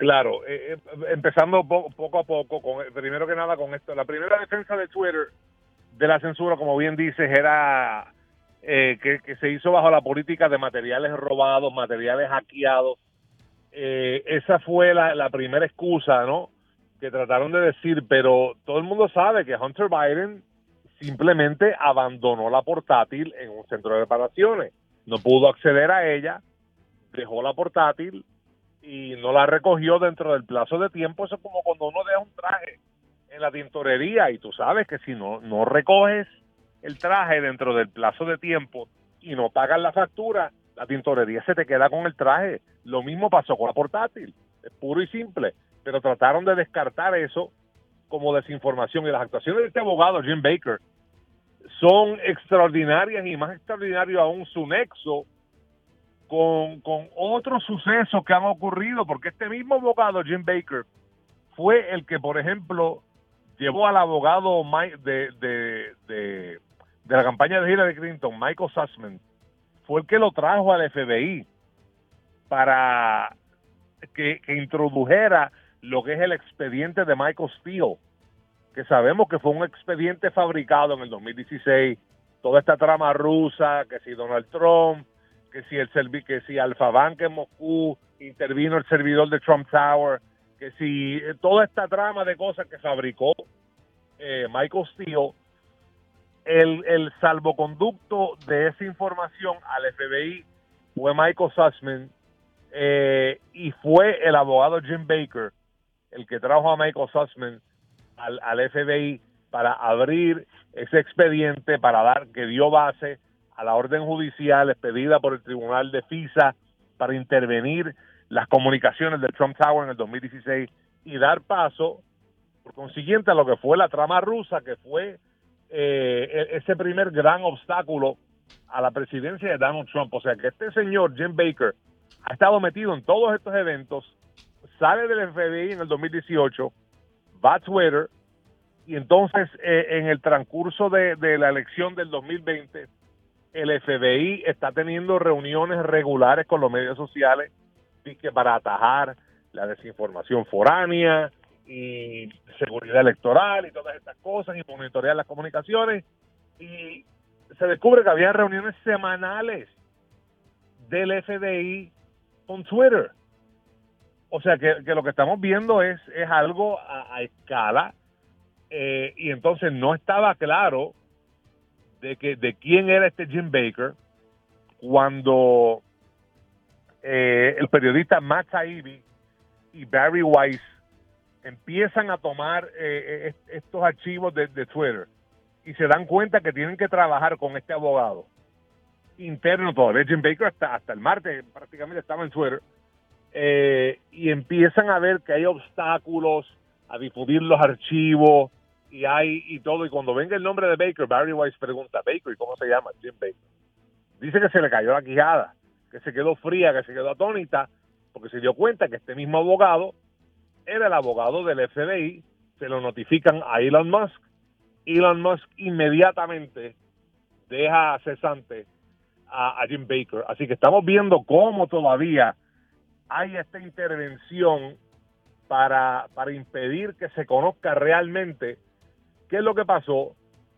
Claro, eh, eh, empezando poco a poco, con, primero que nada con esto. La primera defensa de Twitter de la censura, como bien dices, era eh, que, se hizo bajo la política de materiales robados, materiales hackeados. esa fue la, la, primera excusa, ¿no? Que trataron de decir, pero todo el mundo sabe que Hunter Biden simplemente abandonó la portátil en un centro de reparaciones. No pudo acceder a ella, dejó la portátil y no la recogió dentro del plazo de tiempo, eso es como cuando uno deja un traje en la tintorería y tú sabes que si no, no recoges el traje dentro del plazo de tiempo y no pagas la factura, la tintorería se te queda con el traje. Lo mismo pasó con la portátil, es puro y simple, pero trataron de descartar eso como desinformación y las actuaciones de este abogado, Jim Baker, son extraordinarias y más extraordinario aún su nexo con, con otros sucesos que han ocurrido, porque este mismo abogado, Jim Baker, fue el que, por ejemplo, llevó al abogado de, de, de, la campaña de Hillary Clinton, Michael Sussman, fue el que lo trajo al FBI para que, que introdujera lo que es el expediente de Michael Steele, que sabemos que fue un expediente fabricado en el 2016, toda esta trama rusa, que si Donald Trump, que si el que si Alfabank en Moscú intervino el servidor de Trump Tower, que si eh, toda esta trama de cosas que fabricó eh, Michael Steele, el, el salvoconducto de esa información al FBI fue Michael Sussman eh, y fue el abogado Jim Baker el que trajo a Michael Sussman al, al FBI para abrir ese expediente, para dar que dio base a la orden judicial expedida por el Tribunal de FISA para intervenir las comunicaciones del Trump Tower en el 2016 y dar paso, por consiguiente, a lo que fue la trama rusa, que fue eh, e-, ese primer gran obstáculo a la presidencia de Donald Trump. O sea que este señor, Jim Baker, ha estado metido en todos estos eventos, sale del FBI en el 2018, va a Twitter, y entonces eh, en el transcurso de, de la elección del 2020 el FBI está teniendo reuniones regulares con los medios sociales para atajar la desinformación foránea y seguridad electoral y todas estas cosas y monitorear las comunicaciones y se descubre que había reuniones semanales del FBI con Twitter. O sea que, lo que estamos viendo es, es algo a, escala eh, y entonces no estaba claro de que de quién era este Jim Baker cuando eh, el periodista Matt Taibbi y Barry Weiss empiezan a tomar eh, eh, estos archivos de, Twitter y se dan cuenta que tienen que trabajar con este abogado interno todavía. Jim Baker hasta, hasta el martes prácticamente estaba en Twitter y empiezan a ver que hay obstáculos a difundir los archivos, y hay y todo. Y cuando venga el nombre de Baker, Barry Weiss pregunta, Baker, ¿y cómo se llama? Jim Baker. Dice que se le cayó la quijada, que se quedó fría, que se quedó atónita, porque se dio cuenta que este mismo abogado era el abogado del FBI, se lo notifican a Elon Musk, Elon Musk inmediatamente deja cesante a, a Jim Baker. Así que estamos viendo cómo todavía hay esta intervención para, para impedir que se conozca realmente qué es lo que pasó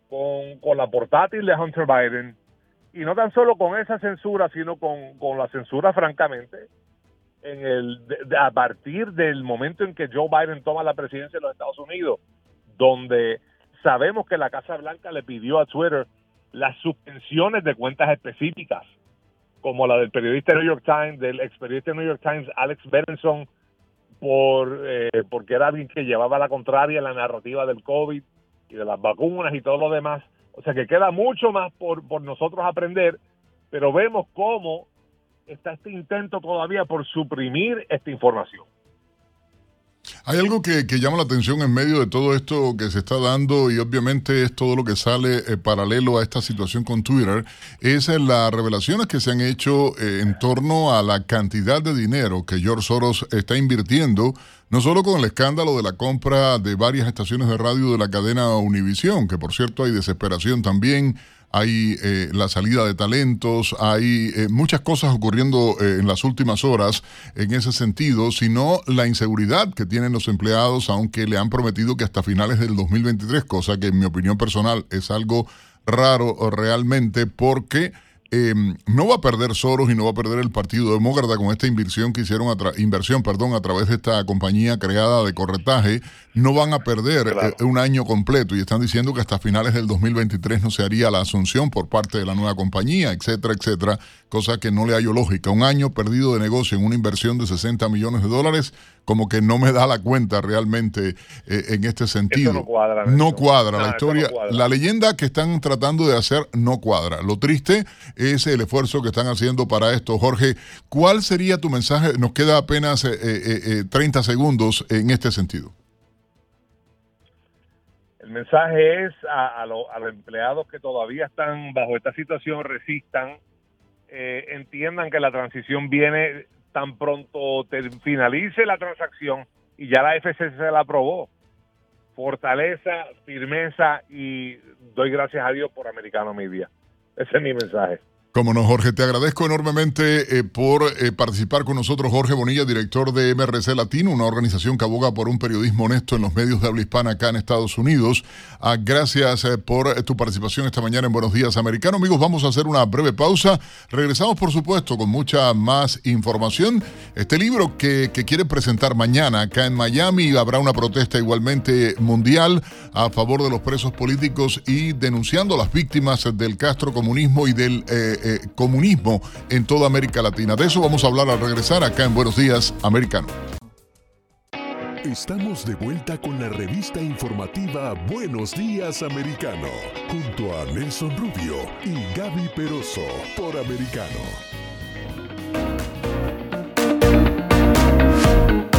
con, con la portátil de Hunter Biden, y no tan solo con esa censura, sino con, con la censura, francamente, en el, a partir del momento en que Joe Biden toma la presidencia de los Estados Unidos, donde sabemos que la Casa Blanca le pidió a Twitter las suspensiones de cuentas específicas, como la del periodista New York Times, del ex periodista New York Times, Alex Berenson, por, eh, porque era alguien que llevaba la contraria en la narrativa del COVID y de las vacunas y todo lo demás. O sea que queda mucho más por, por nosotros aprender, pero vemos cómo está este intento todavía por suprimir esta información. Hay algo que, llama la atención en medio de todo esto que se está dando y obviamente es todo lo que sale eh, paralelo a esta situación con Twitter, es las revelaciones que se han hecho eh, en torno a la cantidad de dinero que George Soros está invirtiendo, no solo con el escándalo de la compra de varias estaciones de radio de la cadena Univision, que por cierto hay desesperación también hay eh, la salida de talentos, hay eh, muchas cosas ocurriendo eh, en las últimas horas en ese sentido, sino la inseguridad que tienen los empleados, aunque le han prometido que hasta finales del 2023, cosa que en mi opinión personal es algo raro realmente porque Em, no va a perder Soros y no va a perder el Partido Demócrata con esta inversión que hicieron a inversión, perdón, a través de esta compañía creada de corretaje. No van a perder eh, un año completo y están diciendo que hasta finales del 2023 no se haría la asunción por parte de la nueva compañía, etcétera, etcétera, cosa que no le hallo lógica. Un año perdido de negocio en una inversión de 60 millones de dólares, como que no me da la cuenta realmente eh, en este sentido. no cuadra. No cuadra la historia. La leyenda que están tratando de hacer no cuadra. Lo triste es el esfuerzo que están haciendo para esto. Jorge, ¿cuál sería tu mensaje? Nos queda apenas eh, 30 eh, segundos en este sentido. El mensaje es a, a los empleados que todavía están bajo esta situación, resistan, eh, entiendan que la transición viene tan pronto finalice la transacción y ya la FCC se la aprobó. Fortaleza, firmeza y doy gracias a Dios por Americano Media. Ese es mi mensaje. Como no, Jorge, te agradezco enormemente eh, por eh, participar con nosotros. Jorge Bonilla, director de MRC Latino, una organización que aboga por un periodismo honesto en los medios de habla hispana acá en Estados Unidos. Ah, gracias eh, por tu participación esta mañana en Buenos Días Americano. Amigos, vamos a hacer una breve pausa. Regresamos, por supuesto, con mucha más información. Este libro que, que quiere presentar mañana acá en Miami, habrá una protesta igualmente mundial a favor de los presos políticos y denunciando a las víctimas del Castro comunismo y del eh, comunismo en toda América Latina. De eso vamos a hablar al regresar acá en Buenos Días, Americano. Estamos de vuelta con la revista informativa Buenos Días Americano, junto a Nelson Rubio y Gaby Peroso por Americano.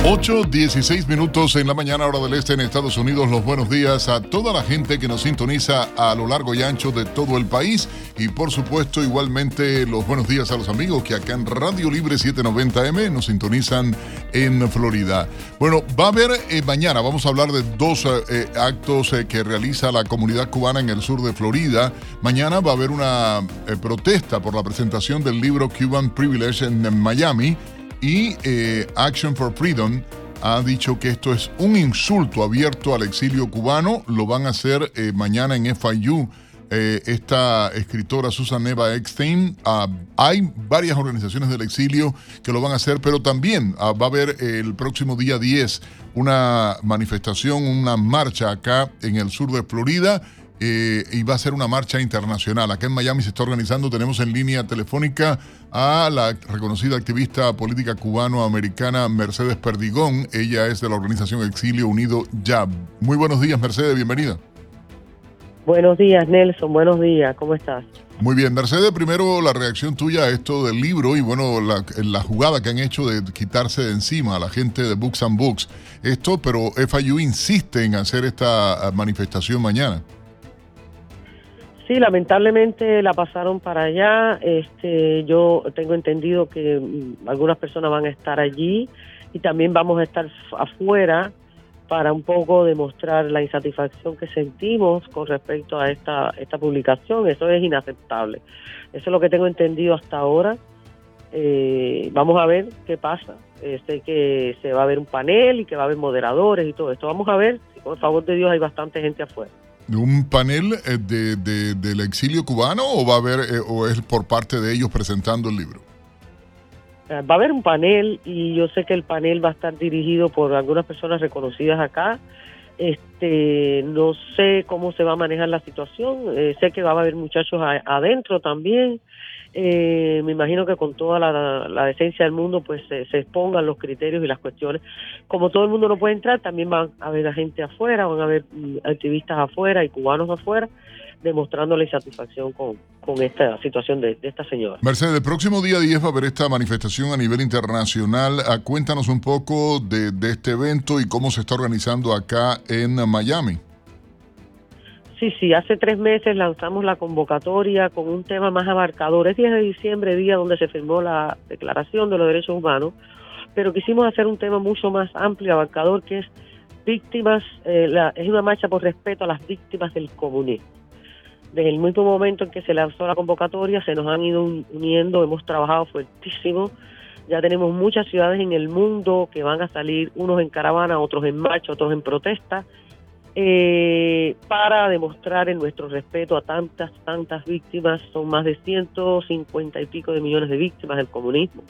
8, 16 minutos en la mañana hora del este en Estados Unidos. Los buenos días a toda la gente que nos sintoniza a lo largo y ancho de todo el país. Y por supuesto, igualmente los buenos días a los amigos que acá en Radio Libre 790M nos sintonizan en Florida. Bueno, va a haber eh, mañana, vamos a hablar de dos eh, actos eh, que realiza la comunidad cubana en el sur de Florida. Mañana va a haber una protesta por la presentación del libro Cuban Privilege en Miami y eh, Action for Freedom ha dicho que esto es un insulto abierto al exilio cubano. Lo van a hacer eh, mañana en FIU. Eh, esta escritora Susan Eva Eckstein. Ah, hay varias organizaciones del exilio que lo van a hacer, pero también ah, va a haber el próximo día 10 una manifestación, una marcha acá en el sur de Florida eh, y va a ser una marcha internacional. Acá en Miami se está organizando, tenemos en línea telefónica a la reconocida activista política cubano-americana Mercedes Perdigón. Ella es de la organización Exilio Unido Ya. Muy buenos días, Mercedes, bienvenida. Buenos días, Nelson, buenos días, ¿cómo estás? Muy bien, Mercedes, primero la reacción tuya a esto del libro y bueno, la, la, jugada que han hecho de quitarse de encima a la gente de Books and Books. Esto, pero FIU insiste en hacer esta manifestación mañana. Sí, lamentablemente la pasaron para allá. Este, yo tengo entendido que mm, algunas personas van a estar allí y también vamos a estar afuera para un poco demostrar la insatisfacción que sentimos con respecto a esta, esta publicación. Eso es inaceptable. Eso es lo que tengo entendido hasta ahora. Eh, vamos a ver qué pasa. Eh, sé que se va a ver un panel y que va a haber moderadores y todo esto. Vamos a ver. Por favor de Dios, hay bastante gente afuera. ¿Un panel eh, de, de, del exilio cubano o va a haber o es por parte de ellos presentando el libro? Va a haber un panel y yo sé que el panel va a estar dirigido por algunas personas reconocidas acá. Este, no sé cómo se va a manejar la situación. sé que va a haber muchachos adentro también. Eh, me imagino que con toda la, decencia del mundo pues se, expongan los criterios y las cuestiones. Como todo el mundo no puede entrar, también van a haber gente afuera, van a haber mm, activistas afuera y cubanos afuera demostrando la insatisfacción con, esta situación de, esta señora. Mercedes, el próximo día 10 va a haber esta manifestación a nivel internacional. Ah, cuéntanos un poco de este evento y cómo se está organizando acá en Miami. Sí, sí, hace tres meses lanzamos la convocatoria con un tema más abarcador. Es 10 de diciembre, día donde se firmó la Declaración de los Derechos Humanos, pero quisimos hacer un tema mucho más amplio, abarcador, que es víctimas, eh, es una marcha por respeto a las víctimas del comunismo. Desde el mismo momento en que se lanzó la convocatoria, se nos han ido uniendo, hemos trabajado fuertísimo. Ya tenemos muchas ciudades en el mundo que van a salir, unos en caravana, otros en marcha, otros en protesta eh, para demostrar en nuestro respeto a tantas, tantas víctimas. Son más de 150 y pico de millones de víctimas del comunismo.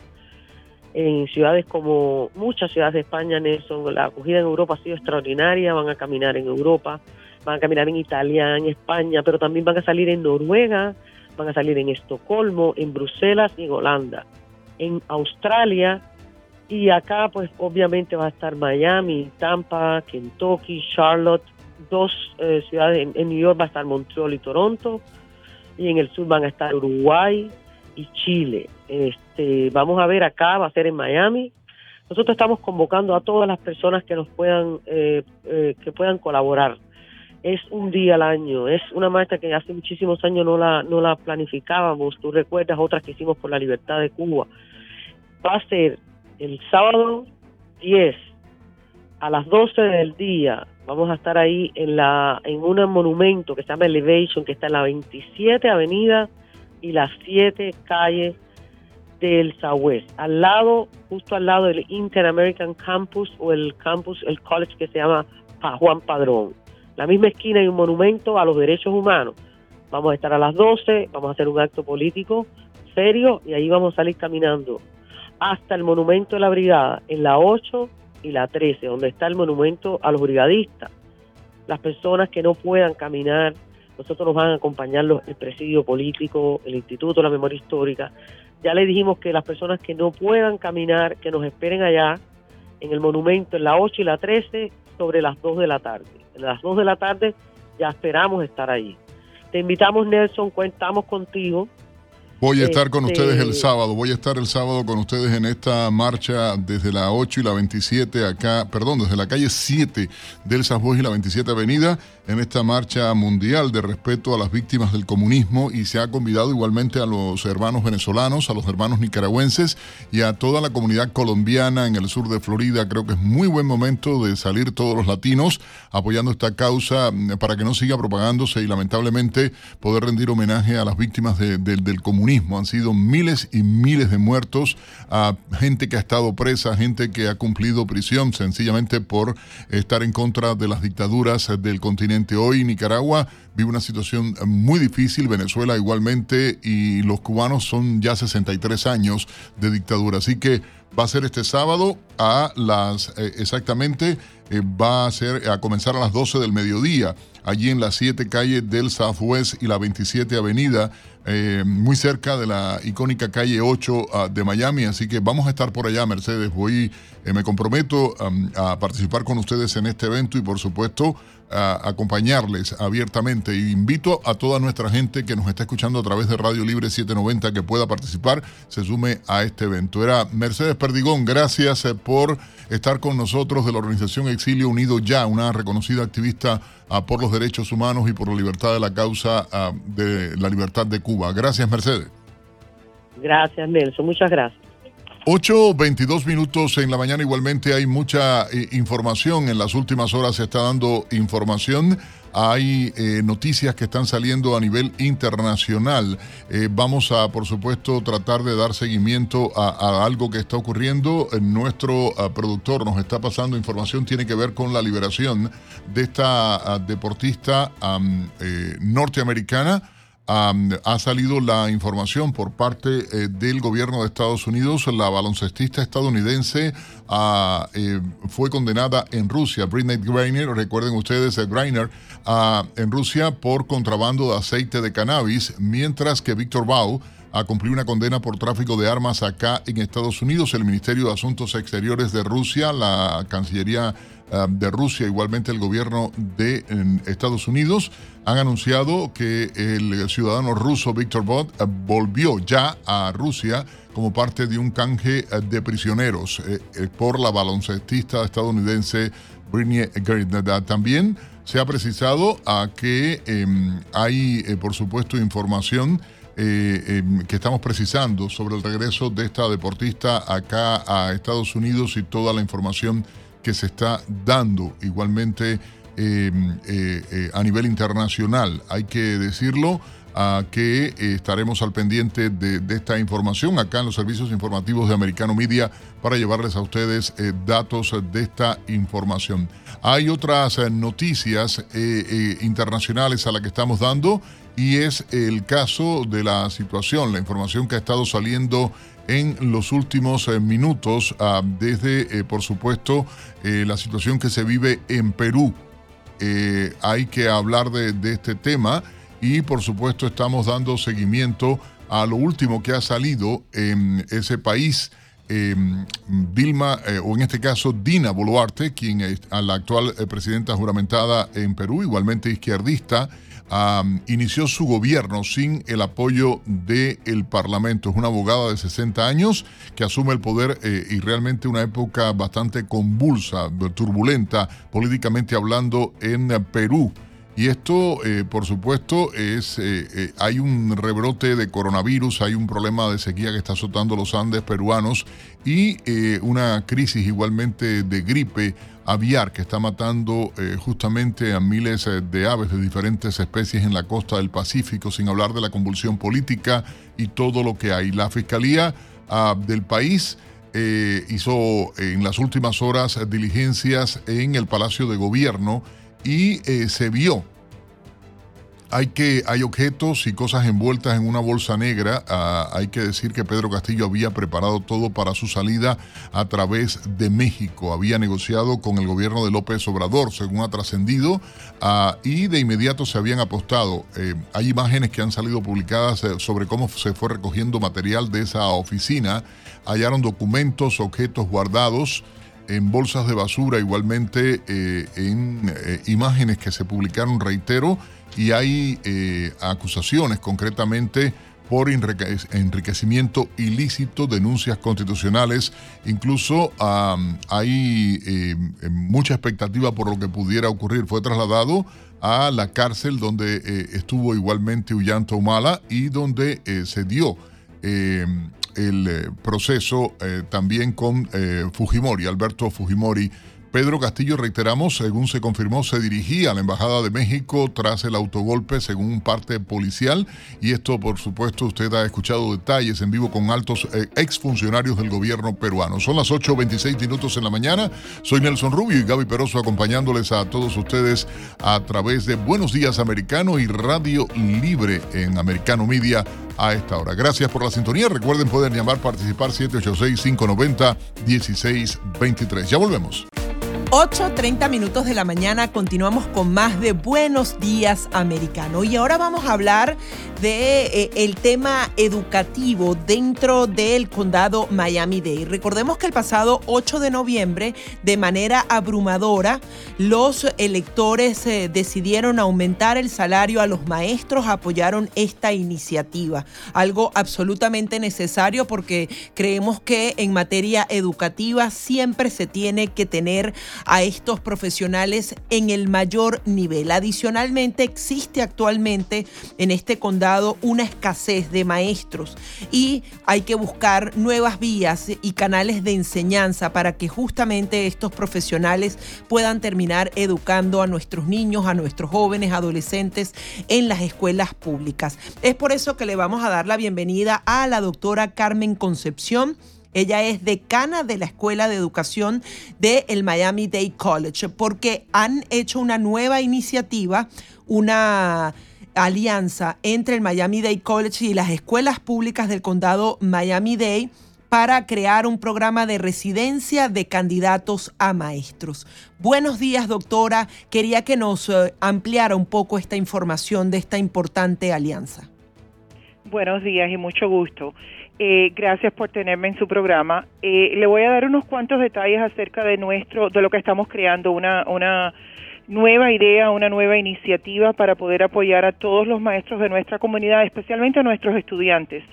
En ciudades como muchas ciudades de España, Nelson, la acogida en Europa ha sido extraordinaria, van a caminar en Europa, van a caminar en Italia, en España, pero también van a salir en Noruega, van a salir en Estocolmo, en Bruselas y en Holanda. En Australia y acá pues obviamente va a estar Miami, Tampa, Kentucky, Charlotte, dos eh, ciudades, en, New York va a estar Montreal y Toronto, y en el sur van a estar Uruguay y Chile. Este, vamos a ver acá, va a ser en Miami. Nosotros estamos convocando a todas las personas que nos puedan, eh, eh, que puedan colaborar. Es un día al año, es una marcha que hace muchísimos años no la, no la planificábamos. Tú recuerdas otras que hicimos por la libertad de Cuba. Va a ser el sábado 10 a las 12 del día Vamos a estar ahí en la en un monumento que se llama Elevation, que está en la 27 Avenida y las 7 calles del Southwest, al lado, justo al lado del Inter-American Campus o el campus, el college que se llama Juan Padrón. La misma esquina hay un monumento a los derechos humanos. Vamos a estar a las 12, vamos a hacer un acto político serio y ahí vamos a salir caminando hasta el monumento de la brigada en la 8 y la 13, donde está el monumento a los brigadistas. Las personas que no puedan caminar, nosotros nos van a acompañar los, el presidio político, el Instituto de la Memoria Histórica. Ya le dijimos que las personas que no puedan caminar, que nos esperen allá en el monumento en la 8 y la 13 sobre las 2 de la tarde. En las 2 de la tarde ya esperamos estar ahí. Te invitamos, Nelson, cuentamos contigo Voy a estar con ustedes el este, sábado, voy a estar el sábado con ustedes en esta marcha desde la 8 y la 27 acá, perdón, desde la calle 7 del Sasbois y la 27 Avenida en esta marcha mundial de respeto a las víctimas del comunismo y se ha convidado igualmente a los hermanos venezolanos, a los hermanos nicaragüenses y a toda la comunidad colombiana en el sur de Florida. Creo que es muy buen momento de salir todos los latinos apoyando esta causa mm, para que no siga propagándose y lamentablemente poder rendir homenaje a las víctimas del comunismo. Han sido miles y miles de muertos, a gente que ha estado presa, gente que ha cumplido prisión sencillamente por estar en contra de las dictaduras del continente Hoy Nicaragua vive una situación muy difícil, Venezuela igualmente, y los cubanos son ya 63 años de dictadura. Así que va a ser este sábado a las, eh, exactamente, eh, va a ser a comenzar a las 12 del mediodía, allí en las 7 calles del Southwest y la 27 Avenida. Eh, muy cerca de la icónica calle 8 ah, de Miami, así que vamos a estar por allá, Mercedes. Voy, me comprometo a participar con ustedes en este evento y por supuesto a acompañarles abiertamente. Y invito a toda nuestra gente que nos está escuchando a través de Radio Libre 790 que pueda participar, se sume a este evento. Era Mercedes Perdigón, gracias eh, por estar con nosotros de la organización exilio unido ya, una reconocida activista ah, por los derechos humanos y por la libertad de la causa ah, de la libertad de Cuba. Gracias, Mercedes. Gracias, Nelson. Muchas gracias. 8.22 minutos en la mañana. Igualmente hay mucha eh, información. En las últimas horas se está dando información. Hay eh, noticias que están saliendo a nivel internacional. Eh, vamos a, por supuesto, tratar de dar seguimiento a, algo que está ocurriendo. nuestro productor nos está pasando información. Tiene que ver con la liberación de esta ah, deportista norteamericana ha salido la información por parte eh, del gobierno de Estados Unidos. La baloncestista estadounidense ah, eh, fue condenada en Rusia. Britney Griner, recuerden ustedes, eh, Griner, ah, en Rusia por contrabando de aceite de cannabis, mientras que Víctor Bau ha cumplido una condena por tráfico de armas acá en Estados Unidos. El Ministerio de Asuntos Exteriores de Rusia, la Cancillería de Rusia, igualmente el gobierno de Estados Unidos, han anunciado que el ciudadano ruso Víctor Bot eh, volvió ya a Rusia como parte de un canje eh, de prisioneros eh, por la baloncestista estadounidense Britney Griner. También se ha precisado a que em, hay, por supuesto, información em, que estamos precisando sobre el regreso de esta deportista acá a Estados Unidos y toda la información que se está dando. Igualmente Em, eh, eh, a nivel internacional. Hay que decirlo que eh, estaremos al pendiente de, esta información acá en los servicios informativos de Americano Media para llevarles a ustedes datos de esta información. Hay otras noticias internacionales a las que estamos dando y es el caso de la situación, la información que ha estado saliendo en los últimos minutos ah, desde, por supuesto, la situación que se vive en Perú eh, hay que hablar de, este tema y por supuesto estamos dando seguimiento a lo último que ha salido en ese país. Em, Vilma, eh, o en este caso Dina Boluarte, quien es la actual eh, presidenta juramentada en Perú, igualmente izquierdista, inició su gobierno sin el apoyo del Parlamento. Es una abogada de 60 años que asume el poder eh, y realmente una época bastante convulsa, turbulenta, políticamente hablando, en Perú. Y esto, eh, por supuesto, es eh, hay un rebrote de coronavirus, hay un problema de sequía que está azotando los Andes peruanos y una crisis igualmente de gripe aviar que está matando eh, justamente a miles eh, de aves de diferentes especies en la costa del Pacífico, sin hablar de la convulsión política y todo lo que hay. La Fiscalía ah, del país eh, hizo en las últimas horas diligencias en el Palacio de Gobierno y se vio hay, que, hay objetos y cosas envueltas en una bolsa negra. Ah, hay que decir que Pedro Castillo había preparado todo para su salida a través de México. Había negociado con el gobierno de López Obrador, según ha trascendido, ah, y de inmediato se habían apostado. Eh, hay imágenes que han salido publicadas eh, sobre cómo se fue recogiendo material de esa oficina. Hallaron documentos, objetos guardados en bolsas de basura, igualmente eh, en imágenes que se publicaron, reitero, y hay eh, acusaciones concretamente por enriquecimiento ilícito, denuncias constitucionales, incluso hay eh, mucha expectativa por lo que pudiera ocurrir. Fue trasladado a la cárcel donde eh, estuvo igualmente Ullanto Humala y donde se dio el proceso también con Fujimori, Alberto Fujimori Pedro Castillo, reiteramos, según se confirmó, se dirigía a la Embajada de México tras el autogolpe, según un parte policial. Y esto, por supuesto, usted ha escuchado detalles en vivo con altos eh, exfuncionarios del gobierno peruano. Son las 8.26 minutos en la mañana. Soy Nelson Rubio y Gaby Peroso acompañándoles a todos ustedes a través de Buenos Días Americano y Radio Libre en Americano Media a esta hora. Gracias por la sintonía. Recuerden, pueden llamar, participar 786-590-1623. Ya volvemos. 8.30 minutos de la mañana continuamos con más de Buenos Días Americano y ahora vamos a hablar de eh, tema educativo dentro del condado Miami-Dade. Recordemos que el pasado 8 de noviembre, de manera abrumadora, los electores eh, decidieron aumentar el salario a los maestros, apoyaron esta iniciativa, algo absolutamente necesario porque creemos que en materia educativa siempre se tiene que tener a estos profesionales en el mayor nivel. Adicionalmente, existe actualmente en este condado una escasez de maestros y hay que buscar nuevas vías y canales de enseñanza para que justamente estos profesionales puedan terminar educando a nuestros niños, a nuestros jóvenes, adolescentes en las escuelas públicas. Es por eso que le vamos a dar la bienvenida a la doctora Carmen Concepción. Ella es decana de la Escuela de Educación del el Miami Dade College, porque han hecho una nueva iniciativa, una alianza entre el Miami Dade College y las escuelas públicas del condado Miami-Dade para crear un programa de residencia de candidatos a maestros. Buenos días, doctora. Quería que nos eh, ampliara un poco esta información de esta importante alianza. Buenos días y mucho gusto. Eh, gracias por tenerme en su programa. Eh, le voy a dar unos cuantos detalles acerca de nuestro, de lo que estamos creando, una, una nueva idea, una nueva iniciativa para poder apoyar a todos los maestros de nuestra comunidad, especialmente a nuestros estudiantes.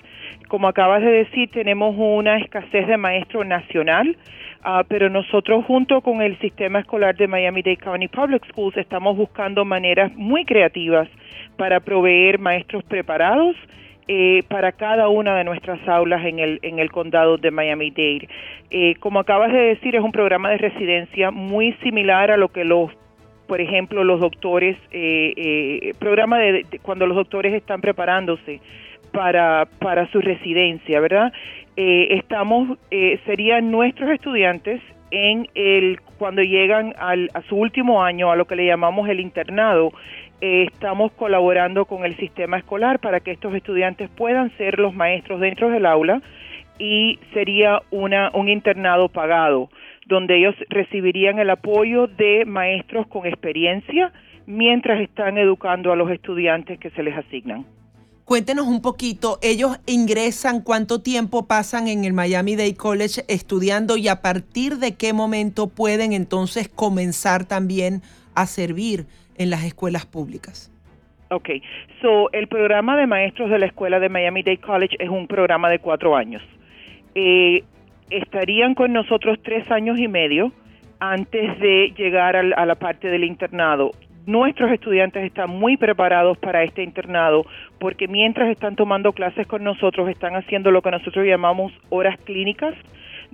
Como acabas de decir, tenemos una escasez de maestros nacional, uh, pero nosotros junto con el sistema escolar de Miami-Dade County Public Schools estamos buscando maneras muy creativas para proveer maestros preparados eh, para cada una de nuestras aulas en el, en el condado de Miami-Dade. Eh, como acabas de decir, es un programa de residencia muy similar a lo que los por ejemplo, los doctores, eh, eh programa de, cuando los doctores están preparándose para, para su residencia, ¿verdad? Eh, estamos, eh, serían nuestros estudiantes en el cuando llegan al, a su último año, a lo que le llamamos el internado, eh, estamos colaborando con el sistema escolar para que estos estudiantes puedan ser los maestros dentro del aula y sería una, un internado pagado, donde ellos recibirían el apoyo de maestros con experiencia mientras están educando a los estudiantes que se les asignan. Cuéntenos un poquito, ellos ingresan, cuánto tiempo pasan en el Miami Dade College estudiando y a partir de qué momento pueden entonces comenzar también a servir en las escuelas públicas. Ok, so el programa de maestros de la escuela de Miami Dade College es un programa de cuatro años. Eh, estarían con nosotros tres años y medio antes de llegar a la parte del internado nuestros estudiantes están muy preparados para este internado porque mientras están tomando clases con nosotros están haciendo lo que nosotros llamamos horas clínicas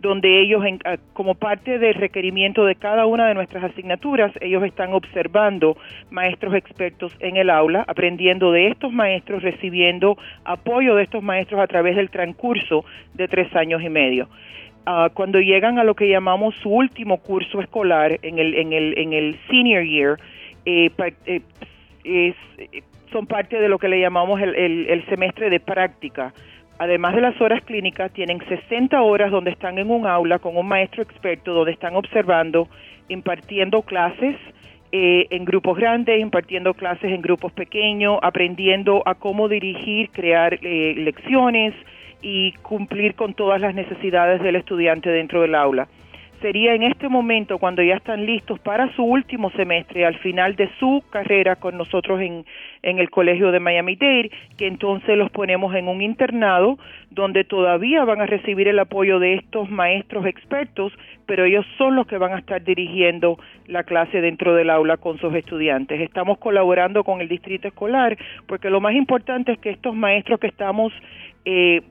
donde ellos, ah, como parte del requerimiento de cada una de nuestras asignaturas, ellos están observando maestros expertos en el aula, aprendiendo de estos maestros, recibiendo apoyo de estos maestros a través del transcurso de tres años y medio. Ah, cuando llegan a lo que llamamos su último curso escolar en el, en el, en el senior year, eh, eh, son parte de lo que le llamamos el, semestre de práctica. Además de las horas clínicas, tienen 60 horas donde están en un aula con un maestro experto, donde están observando, impartiendo clases eh, en grupos grandes, impartiendo clases en grupos pequeños, aprendiendo a cómo dirigir, crear lecciones y cumplir con todas las necesidades del estudiante dentro del aula sería en este momento cuando ya están listos para su último semestre, al final de su carrera con nosotros en, en el Colegio de Miami-Dade, que entonces los ponemos en un internado donde todavía van a recibir el apoyo de estos maestros expertos, pero ellos son los que van a estar dirigiendo la clase dentro del aula con sus estudiantes. Estamos colaborando con el distrito escolar porque lo más importante es que estos maestros que estamos eh,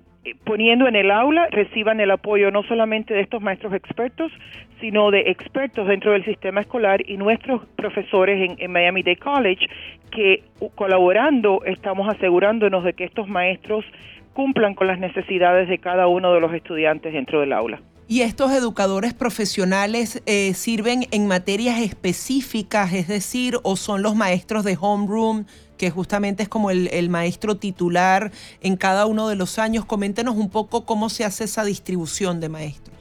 poniendo en el aula reciban el apoyo no solamente de estos maestros expertos, sino de expertos dentro del sistema escolar y nuestros profesores en, Miami Dade College, que colaborando estamos asegurándonos de que estos maestros cumplan con las necesidades de cada uno de los estudiantes dentro del aula. ¿Y estos educadores profesionales eh, sirven en materias específicas, es decir, o son los maestros de homeroom, que justamente es como el, maestro titular en cada uno de los años? Coméntenos un poco cómo se hace esa distribución de maestros.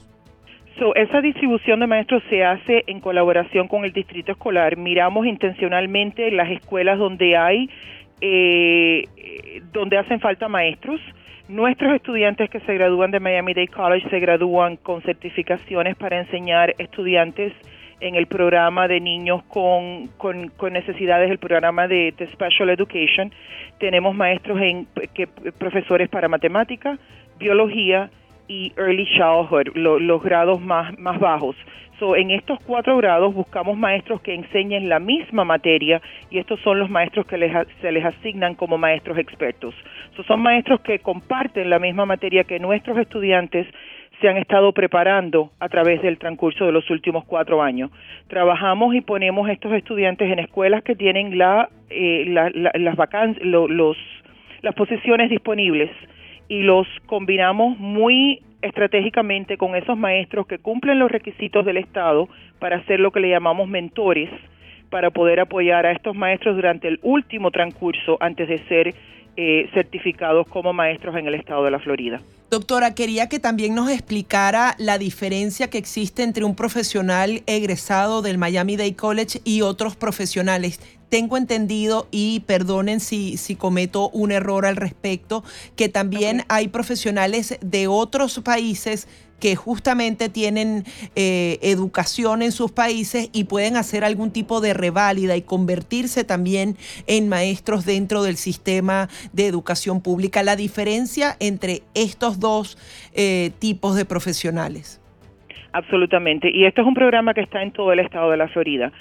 esa distribución de maestros se hace en colaboración con el distrito escolar. Miramos intencionalmente las escuelas donde hay, eh, donde hacen falta maestros Nuestros estudiantes que se gradúan de Miami-Dade College se gradúan con certificaciones para enseñar estudiantes en el programa de niños con, con, necesidades, el programa de, Special Education. Tenemos maestros, en, que, profesores para matemática, biología y Early Childhood, los grados más, más bajos. So, en estos cuatro grados buscamos maestros que enseñen la misma materia y estos son los maestros que se les asignan como maestros expertos. So, son maestros que comparten la misma materia que nuestros estudiantes se han estado preparando a través del transcurso de los últimos cuatro años. Trabajamos y ponemos estos estudiantes en escuelas que tienen la, eh, las vacances, los, las posiciones disponibles y los combinamos muy estratégicamente con esos maestros que cumplen los requisitos del Estado para hacer lo que le llamamos mentores, para poder apoyar a estos maestros durante el último transcurso antes de ser eh, certificados como maestros en el Estado de la Florida. Doctora, quería que también nos explicara la diferencia que existe entre un profesional egresado del Miami Dade College y otros profesionales. Tengo entendido, y perdonen si, si cometo un error al respecto, que también hay profesionales de otros países que justamente tienen eh, educación en sus países y pueden hacer algún tipo de reválida y convertirse también en maestros dentro del sistema de educación pública. La diferencia entre estos dos eh, tipos de profesionales. Absolutamente. Y esto es un programa que está en todo el estado de la Florida.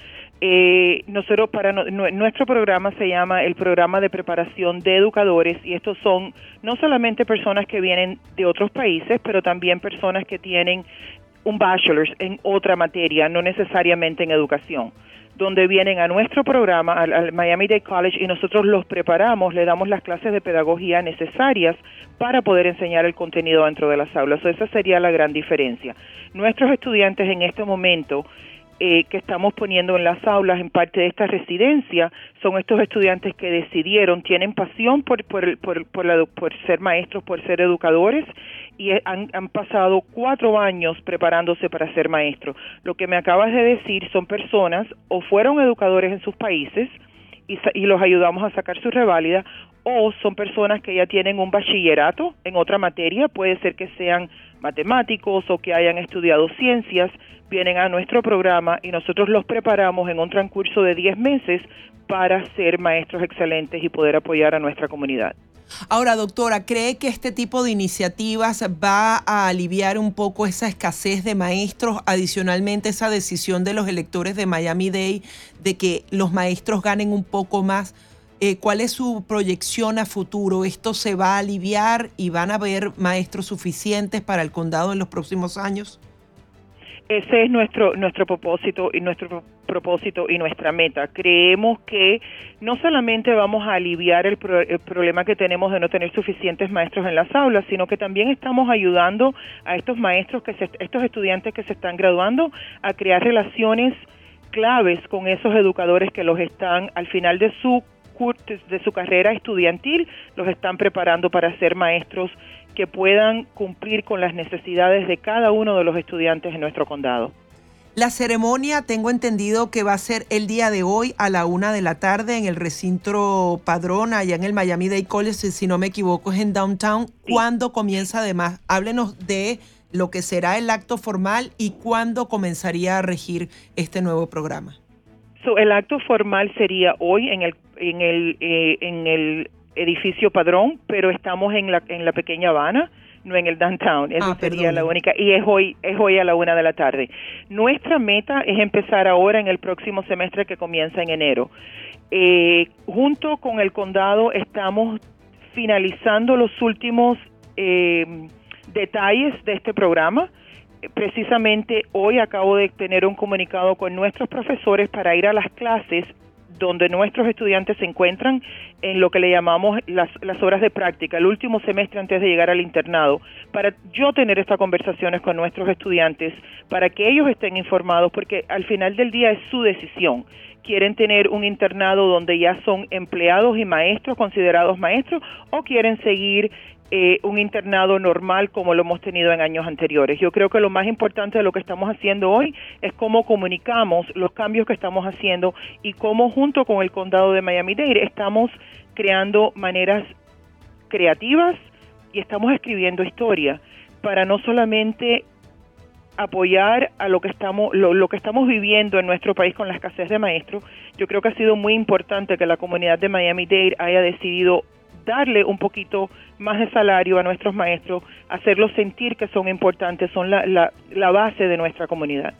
Eh, nosotros para nuestro programa se llama el programa de preparación de educadores y estos son no solamente personas que vienen de otros países, pero también personas que tienen un bachelor's en otra materia, no necesariamente en educación, donde vienen a nuestro programa, al, Miami Dade College, y nosotros los preparamos, le damos las clases de pedagogía necesarias para poder enseñar el contenido dentro de las aulas. esa sería la gran diferencia. Nuestros estudiantes en este momento eh, que estamos poniendo en las aulas en parte de esta residencia son estos estudiantes que decidieron, tienen pasión por, por, por, por, ser maestros, por ser educadores y han, han, pasado cuatro años preparándose para ser maestros. Lo que me acabas de decir son personas o fueron educadores en sus países y, y los ayudamos a sacar su reválida o son personas que ya tienen un bachillerato en otra materia, puede ser que sean matemáticos o que hayan estudiado ciencias vienen a nuestro programa y nosotros los preparamos en un transcurso de 10 meses para ser maestros excelentes y poder apoyar a nuestra comunidad. Ahora, doctora, ¿cree que este tipo de iniciativas va a aliviar un poco esa escasez de maestros? Adicionalmente, esa decisión de los electores de Miami Day de que los maestros ganen un poco más. Eh, ¿Cuál es su proyección a futuro? ¿Esto se va a aliviar y van a haber maestros suficientes para el condado en los próximos años? Ese es nuestro nuestro propósito y nuestro propósito y nuestra meta. Creemos que no solamente vamos a aliviar el, problema que tenemos de no tener suficientes maestros en las aulas, sino que también estamos ayudando a estos maestros que estos estudiantes que se están graduando a crear relaciones claves con esos educadores que los están al final de su de su carrera estudiantil los están preparando para ser maestros que puedan cumplir con las necesidades de cada uno de los estudiantes en nuestro condado. La ceremonia tengo entendido que va a ser el día de hoy a la una de la tarde en el recinto Padrón, allá en el Miami Dade College, si no me equivoco es en Downtown. ¿Cuándo comienza además? Háblenos de lo que será el acto formal y cuándo comenzaría a regir este nuevo programa. El acto formal sería hoy en el en el eh, en el edificio Padrón, pero estamos en la, en la pequeña Habana, no en el downtown. Esa ah, sería la única. Y es hoy, es hoy a la una de la tarde. Nuestra meta es empezar ahora en el próximo semestre que comienza en enero. Eh, junto con el condado estamos finalizando los últimos eh, detalles de este programa. Precisamente hoy acabo de tener un comunicado con nuestros profesores para ir a las clases donde nuestros estudiantes se encuentran en lo que le llamamos las, las horas de práctica, el último semestre antes de llegar al internado, para yo tener estas conversaciones con nuestros estudiantes, para que ellos estén informados, porque al final del día es su decisión. Quieren tener un internado donde ya son empleados y maestros, considerados maestros, o quieren seguir eh, un internado normal como lo hemos tenido en años anteriores. Yo creo que lo más importante de lo que estamos haciendo hoy es cómo comunicamos los cambios que estamos haciendo y cómo junto con el condado de Miami-Dade estamos creando maneras creativas y estamos escribiendo historia para no solamente apoyar a lo que estamos lo, lo, que estamos viviendo en nuestro país con la escasez de maestros. Yo creo que ha sido muy importante que la comunidad de Miami-Dade haya decidido darle un poquito más de salario a nuestros maestros, hacerlos sentir que son importantes, son la, la, la base de nuestra comunidad.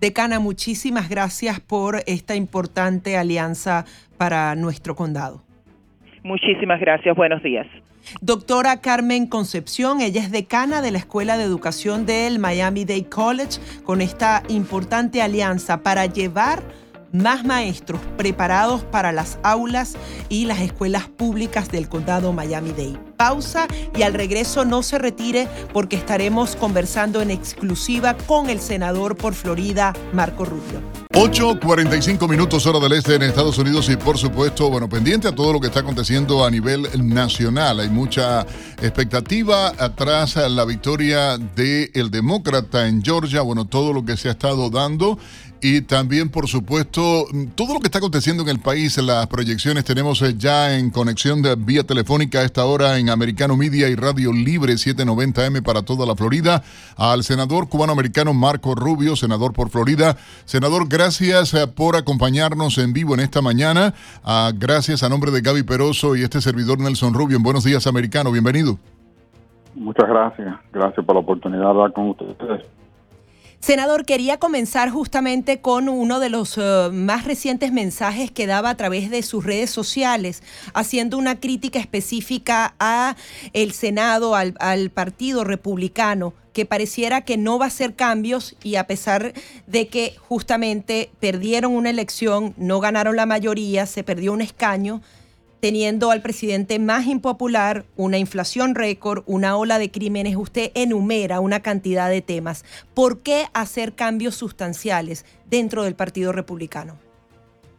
Decana, muchísimas gracias por esta importante alianza para nuestro condado. Muchísimas gracias, buenos días. Doctora Carmen Concepción, ella es decana de la Escuela de Educación del Miami Dade College, con esta importante alianza para llevar más maestros preparados para las aulas y las escuelas públicas del condado Miami-Dade. Pausa y al regreso no se retire porque estaremos conversando en exclusiva con el senador por Florida, Marco Rubio. 8.45 minutos hora del este en Estados Unidos y por supuesto, bueno, pendiente a todo lo que está aconteciendo a nivel nacional. Hay mucha expectativa atrás a la victoria del demócrata en Georgia, bueno, todo lo que se ha estado dando y también, por supuesto, todo lo que está aconteciendo en el país, las proyecciones tenemos eh, ya en conexión de vía telefónica a esta hora en Americano Media y Radio Libre 790M para toda la Florida, al senador cubano-americano Marco Rubio, senador por Florida. Senador, gracias eh, por acompañarnos en vivo en esta mañana. Ah, gracias a nombre de Gaby Peroso y este servidor Nelson Rubio. En Buenos Días, Americano. Bienvenido. Muchas gracias. Gracias por la oportunidad de hablar con ustedes. Senador, quería comenzar justamente con uno de los uh, más recientes mensajes que daba a través de sus redes sociales, haciendo una crítica específica a el Senado, al, al Partido Republicano que pareciera que no va a hacer cambios y a pesar de que justamente perdieron una elección, no ganaron la mayoría, se perdió un escaño, teniendo al presidente más impopular, una inflación récord, una ola de crímenes, usted enumera una cantidad de temas. ¿Por qué hacer cambios sustanciales dentro del Partido Republicano?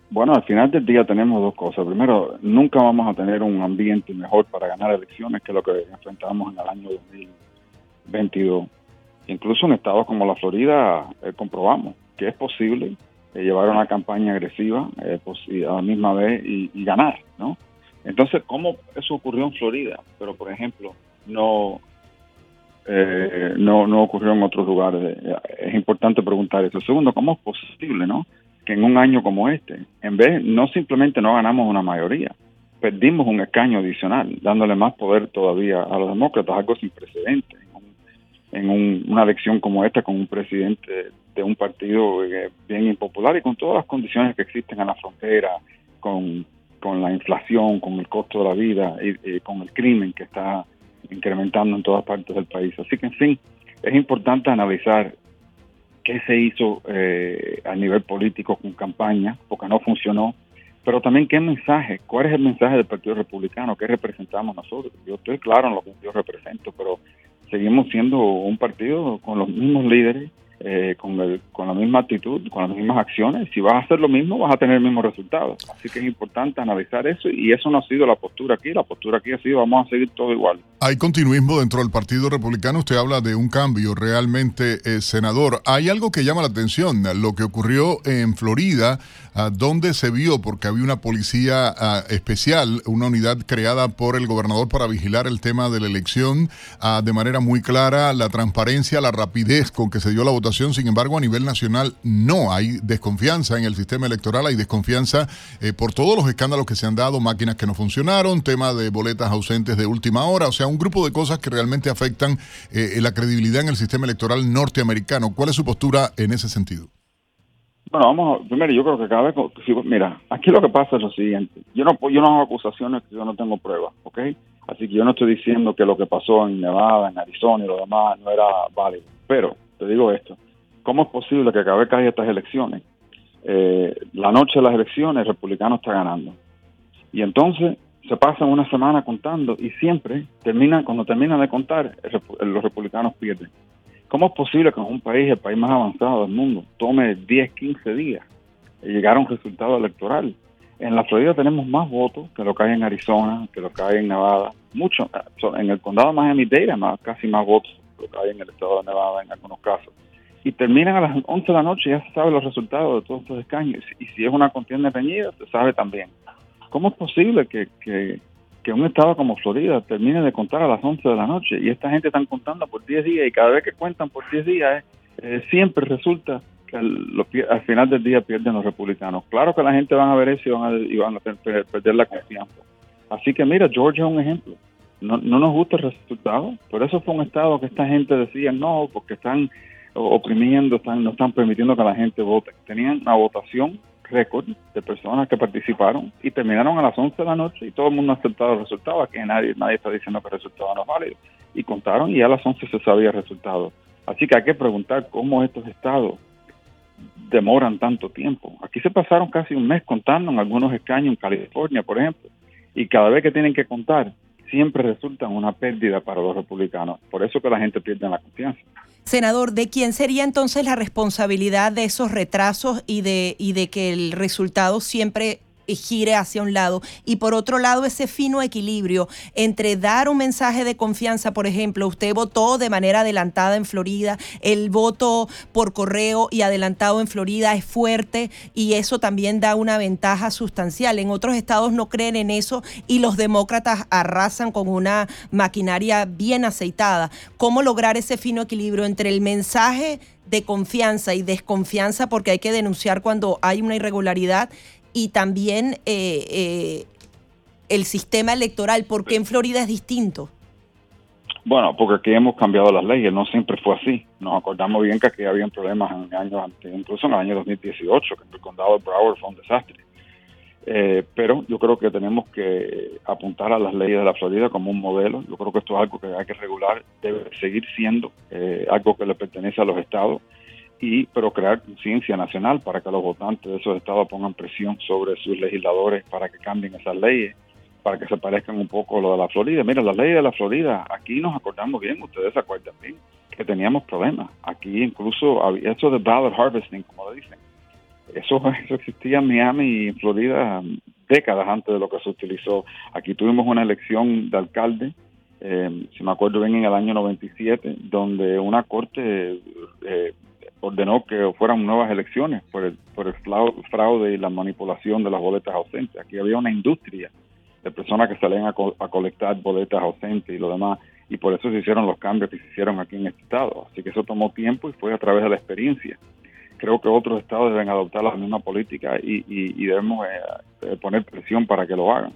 Bueno, al final del día tenemos dos cosas. Primero, nunca vamos a tener un ambiente mejor para ganar elecciones que lo que enfrentamos en el año 2022. Incluso en estados como la Florida eh, comprobamos que es posible eh, llevar una campaña agresiva eh, a la misma vez y ganar, ¿no? Entonces, ¿cómo eso ocurrió en Florida? Pero, por ejemplo, no, eh, no, no ocurrió en otros lugares. Es importante preguntar eso. Segundo, ¿cómo es posible, no? Que en un año como este, en vez, no simplemente no ganamos una mayoría, perdimos un escaño adicional, dándole más poder todavía a los demócratas, algo sin precedentes en, una elección como esta con un presidente de un partido eh, bien impopular y con todas las condiciones que existen en la frontera, con con la inflación, con el costo de la vida y, con el crimen que está incrementando en todas partes del país. Así que, en fin, es importante analizar qué se hizo eh, a nivel político con campaña, porque no funcionó, pero también qué mensaje, cuál es el mensaje del Partido Republicano, qué representamos nosotros. Yo estoy claro en lo que yo represento, pero seguimos siendo un partido con los mismos líderes, eh, con, con la misma actitud, con las mismas acciones. Si vas a hacer lo mismo, vas a tener el mismo resultado. Así que es importante analizar eso y eso no ha sido la postura aquí. La postura aquí ha sido vamos a seguir todo igual. Hay continuismo dentro del Partido Republicano. Usted habla de un cambio realmente, eh, senador. Hay algo que llama la atención, lo que ocurrió en Florida, uh, donde se vio, porque había una policía ah, especial, una unidad creada por el gobernador para vigilar el tema de la elección ah, de manera muy clara, la transparencia, la rapidez con que se dio la votación. Sin embargo, a nivel nacional no hay desconfianza en el sistema electoral, hay desconfianza eh, por todos los escándalos que se han dado, máquinas que no funcionaron, tema de boletas ausentes de última hora, o sea, un grupo de cosas que realmente afectan eh, la credibilidad en el sistema electoral norteamericano. ¿Cuál es su postura en ese sentido? Bueno, vamos, a, primero yo creo que cada vez, mira, aquí lo que pasa es lo siguiente, yo no, yo no hago acusaciones que yo no tengo pruebas, ¿ok? Así que yo no estoy diciendo que lo que pasó en Nevada, en Arizona y lo demás no era válido, pero te digo esto, ¿cómo es posible que que hay estas elecciones, eh, la noche de las elecciones el republicano está ganando? Y entonces se pasan una semana contando y siempre termina, cuando terminan de contar, los republicanos pierden. ¿Cómo es posible que en un país, el país más avanzado del mundo, tome 10, 15 días llegar a un resultado electoral? En la Florida tenemos más votos que lo que hay en Arizona, que lo que hay en Nevada. Mucho. En el condado de Miami-Dade más, casi más votos lo que hay en el estado de Nevada en algunos casos. Y terminan a las 11 de la noche y ya se sabe los resultados de todos estos escaños. Y si es una contienda reñida, se sabe también. ¿Cómo es posible que, que, un estado como Florida termine de contar a las 11 de la noche y esta gente están contando por 10 días y cada vez que cuentan por 10 días eh, siempre resulta que al, final del día pierden los republicanos? Claro que la gente van a ver eso y van a, van a perder la confianza. Así que mira, Georgia es un ejemplo. No, no nos gusta el resultado, por eso fue un estado que esta gente decía no, porque están oprimiendo, están, no están permitiendo que la gente vote. Tenían una votación récord de personas que participaron y terminaron a las 11 de la noche y todo el mundo ha aceptado el resultado. Aquí nadie, nadie está diciendo que el resultado no es válido. Y contaron y a las 11 se sabía el resultado. Así que hay que preguntar cómo estos estados demoran tanto tiempo. Aquí se pasaron casi un mes contando en algunos escaños en California, por ejemplo, y cada vez que tienen que contar, siempre resulta una pérdida para los republicanos. Por eso que la gente pierde la confianza. Senador, ¿de quién sería entonces la responsabilidad de esos retrasos y de, y de que el resultado siempre gire hacia un lado y por otro lado ese fino equilibrio entre dar un mensaje de confianza, por ejemplo, usted votó de manera adelantada en Florida, el voto por correo y adelantado en Florida es fuerte y eso también da una ventaja sustancial. En otros estados no creen en eso y los demócratas arrasan con una maquinaria bien aceitada. ¿Cómo lograr ese fino equilibrio entre el mensaje de confianza y desconfianza porque hay que denunciar cuando hay una irregularidad y también eh, eh, el sistema electoral, ¿por qué en Florida es distinto? Bueno, porque aquí hemos cambiado las leyes, no siempre fue así. Nos acordamos bien que aquí había problemas en años antes, incluso en el año 2018, que el condado de Broward fue un desastre. Eh, pero yo creo que tenemos que apuntar a las leyes de la Florida como un modelo. Yo creo que esto es algo que hay que regular, debe seguir siendo algo que le pertenece a los estados y pero crear conciencia nacional para que los votantes de esos estados pongan presión sobre sus legisladores para que cambien esas leyes, para que se parezcan un poco a lo de la Florida. Mira, las leyes de la Florida, aquí nos acordamos bien, ustedes se acuerdan bien, que teníamos problemas. Aquí incluso había eso de ballot harvesting, como le dicen. Eso, eso existía en Miami y en Florida décadas antes de lo que se utilizó. Aquí tuvimos una elección de alcalde eh, si me acuerdo bien, en el año 97, donde una corte eh, ordenó que fueran nuevas elecciones por el, por el fraude y la manipulación de las boletas ausentes. Aquí había una industria de personas que salían a, a, colectar boletas ausentes y lo demás, y por eso se hicieron los cambios que se hicieron aquí en este estado. Así que eso tomó tiempo y fue a través de la experiencia. Creo que otros estados deben adoptar la misma política y, y, debemos eh, poner presión para que lo hagan.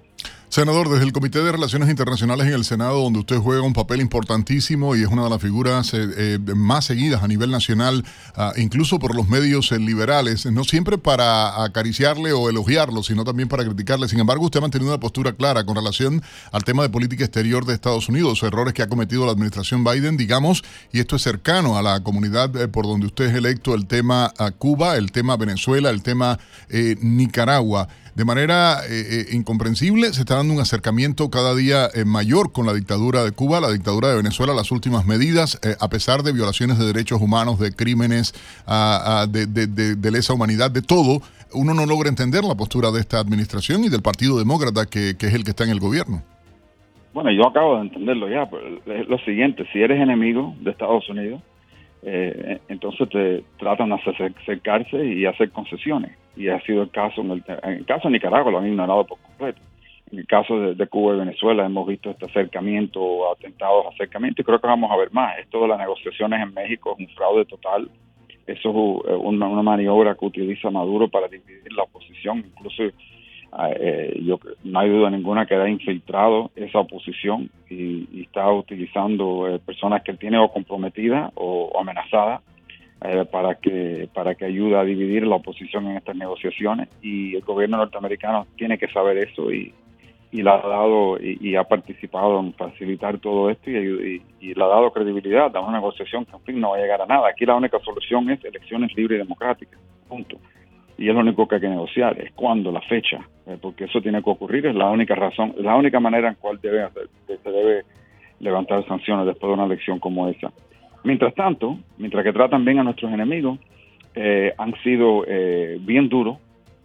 Senador, desde el Comité de Relaciones Internacionales en el Senado, donde usted juega un papel importantísimo y es una de las figuras eh, eh, más seguidas a nivel nacional, ah, incluso por los medios eh, liberales, no siempre para acariciarle o elogiarlo, sino también para criticarle. Sin embargo, usted ha mantenido una postura clara con relación al tema de política exterior de Estados Unidos, errores que ha cometido la administración Biden, digamos, y esto es cercano a la comunidad por donde usted es electo, el tema a Cuba, el tema Venezuela, el tema Nicaragua de manera incomprensible se está dando un acercamiento cada día eh, mayor con la dictadura de Cuba, la dictadura de Venezuela, las últimas medidas, a pesar de violaciones de derechos humanos, de crímenes, de, lesa humanidad, de todo, uno no logra entender la postura de esta administración y del Partido Demócrata, que, es el que está en el gobierno. Bueno, yo acabo de entenderlo ya, pero es lo siguiente, si eres enemigo de Estados Unidos, entonces te tratan de acercarse y hacer concesiones y ha sido el caso, en el, caso de Nicaragua lo han ignorado por completo. En el caso de, Cuba y Venezuela hemos visto este acercamiento, atentados, acercamiento, y creo que vamos a ver más. Esto de las negociaciones en México es un fraude total. Eso es una, maniobra que utiliza Maduro para dividir la oposición. Incluso eh, yo no hay duda ninguna que ha infiltrado esa oposición y, está utilizando eh, personas que él tiene o comprometidas o amenazadas eh, para que para que ayude a dividir la oposición en estas negociaciones y el gobierno norteamericano tiene que saber eso y, y le ha dado y, ha participado en facilitar todo esto y, le ha dado credibilidad a una negociación que en fin no va a llegar a nada. Aquí la única solución es elecciones libres y democráticas, punto. Y es lo único que hay que negociar, es cuándo, la fecha, eh, porque eso tiene que ocurrir, es la única razón, la única manera en cual debe se debe levantar sanciones después de una elección como esa. Mientras tanto, mientras que tratan bien a nuestros enemigos, eh, han sido eh, bien duros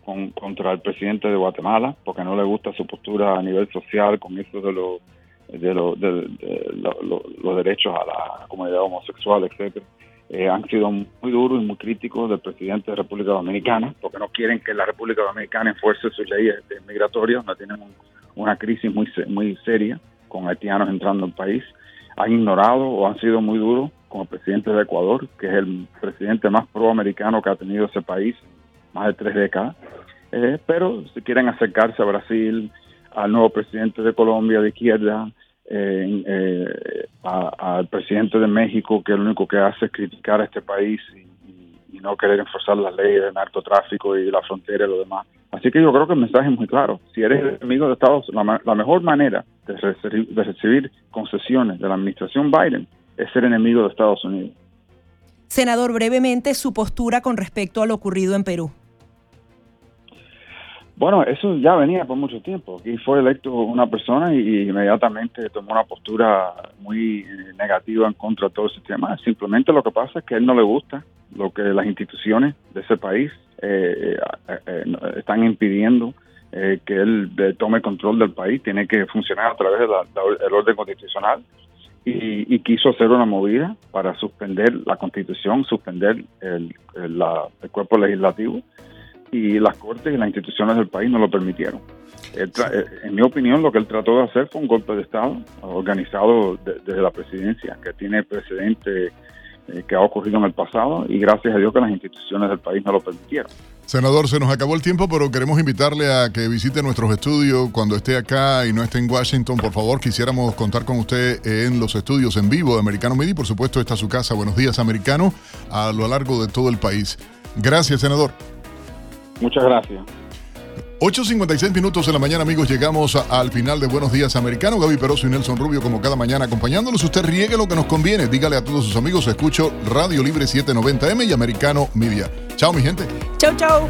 contra el presidente de Guatemala, porque no le gusta su postura a nivel social con eso de, de, los derechos a la comunidad homosexual, etcétera. Eh, han sido muy duros y muy críticos del presidente de República Dominicana, porque no quieren que la República Dominicana enfuerce sus leyes migratorias, no tienen una crisis muy, muy seria con haitianos entrando al país. Han ignorado o han sido muy duros como presidente de Ecuador, que es el presidente más proamericano que ha tenido ese país más de tres décadas. Eh, pero si quieren acercarse a Brasil, al nuevo presidente de Colombia de izquierda, eh, eh, al presidente de México, que lo único que hace es criticar a este país y, no querer enforzar las leyes de narcotráfico y la frontera y lo demás. Así que yo creo que el mensaje es muy claro. Si eres enemigo de Estados Unidos, la, mejor manera de recibir concesiones de la administración Biden es ser enemigo de Estados Unidos. Senador, brevemente su postura con respecto a lo ocurrido en Perú. Bueno, eso ya venía por mucho tiempo. Aquí fue electo una persona y inmediatamente tomó una postura muy eh, negativa en contra de todo el sistema. Simplemente lo que pasa es que él no le gusta lo que las instituciones de ese país eh, eh, están impidiendo que él tome control del país. Tiene que funcionar a través del orden constitucional y, quiso hacer una movida para suspender la constitución, suspender el, cuerpo legislativo y las cortes y las instituciones del país no lo permitieron. Eh, en mi opinión, lo que él trató de hacer fue un golpe de Estado organizado desde la presidencia, que tiene precedente eh, que ha ocurrido en el pasado y gracias a Dios que las instituciones del país no lo permitieron. Senador, se nos acabó el tiempo, pero queremos invitarle a que visite nuestros estudios cuando esté acá y no esté en Washington. Por favor, quisiéramos contar con usted en los estudios en vivo de Americano Media. Por supuesto, está su casa. Buenos días, Americano, a lo largo de todo el país. Gracias, senador. Muchas gracias. 8.56 minutos de la mañana, amigos. Llegamos al final de Buenos Días Americano. Gaby Peroso y Nelson Rubio, como cada mañana, acompañándolos. Usted riegue lo que nos conviene. Dígale a todos sus amigos. Escucho Radio Libre 790M y Americano Media. Chao, mi gente. Chao, chao.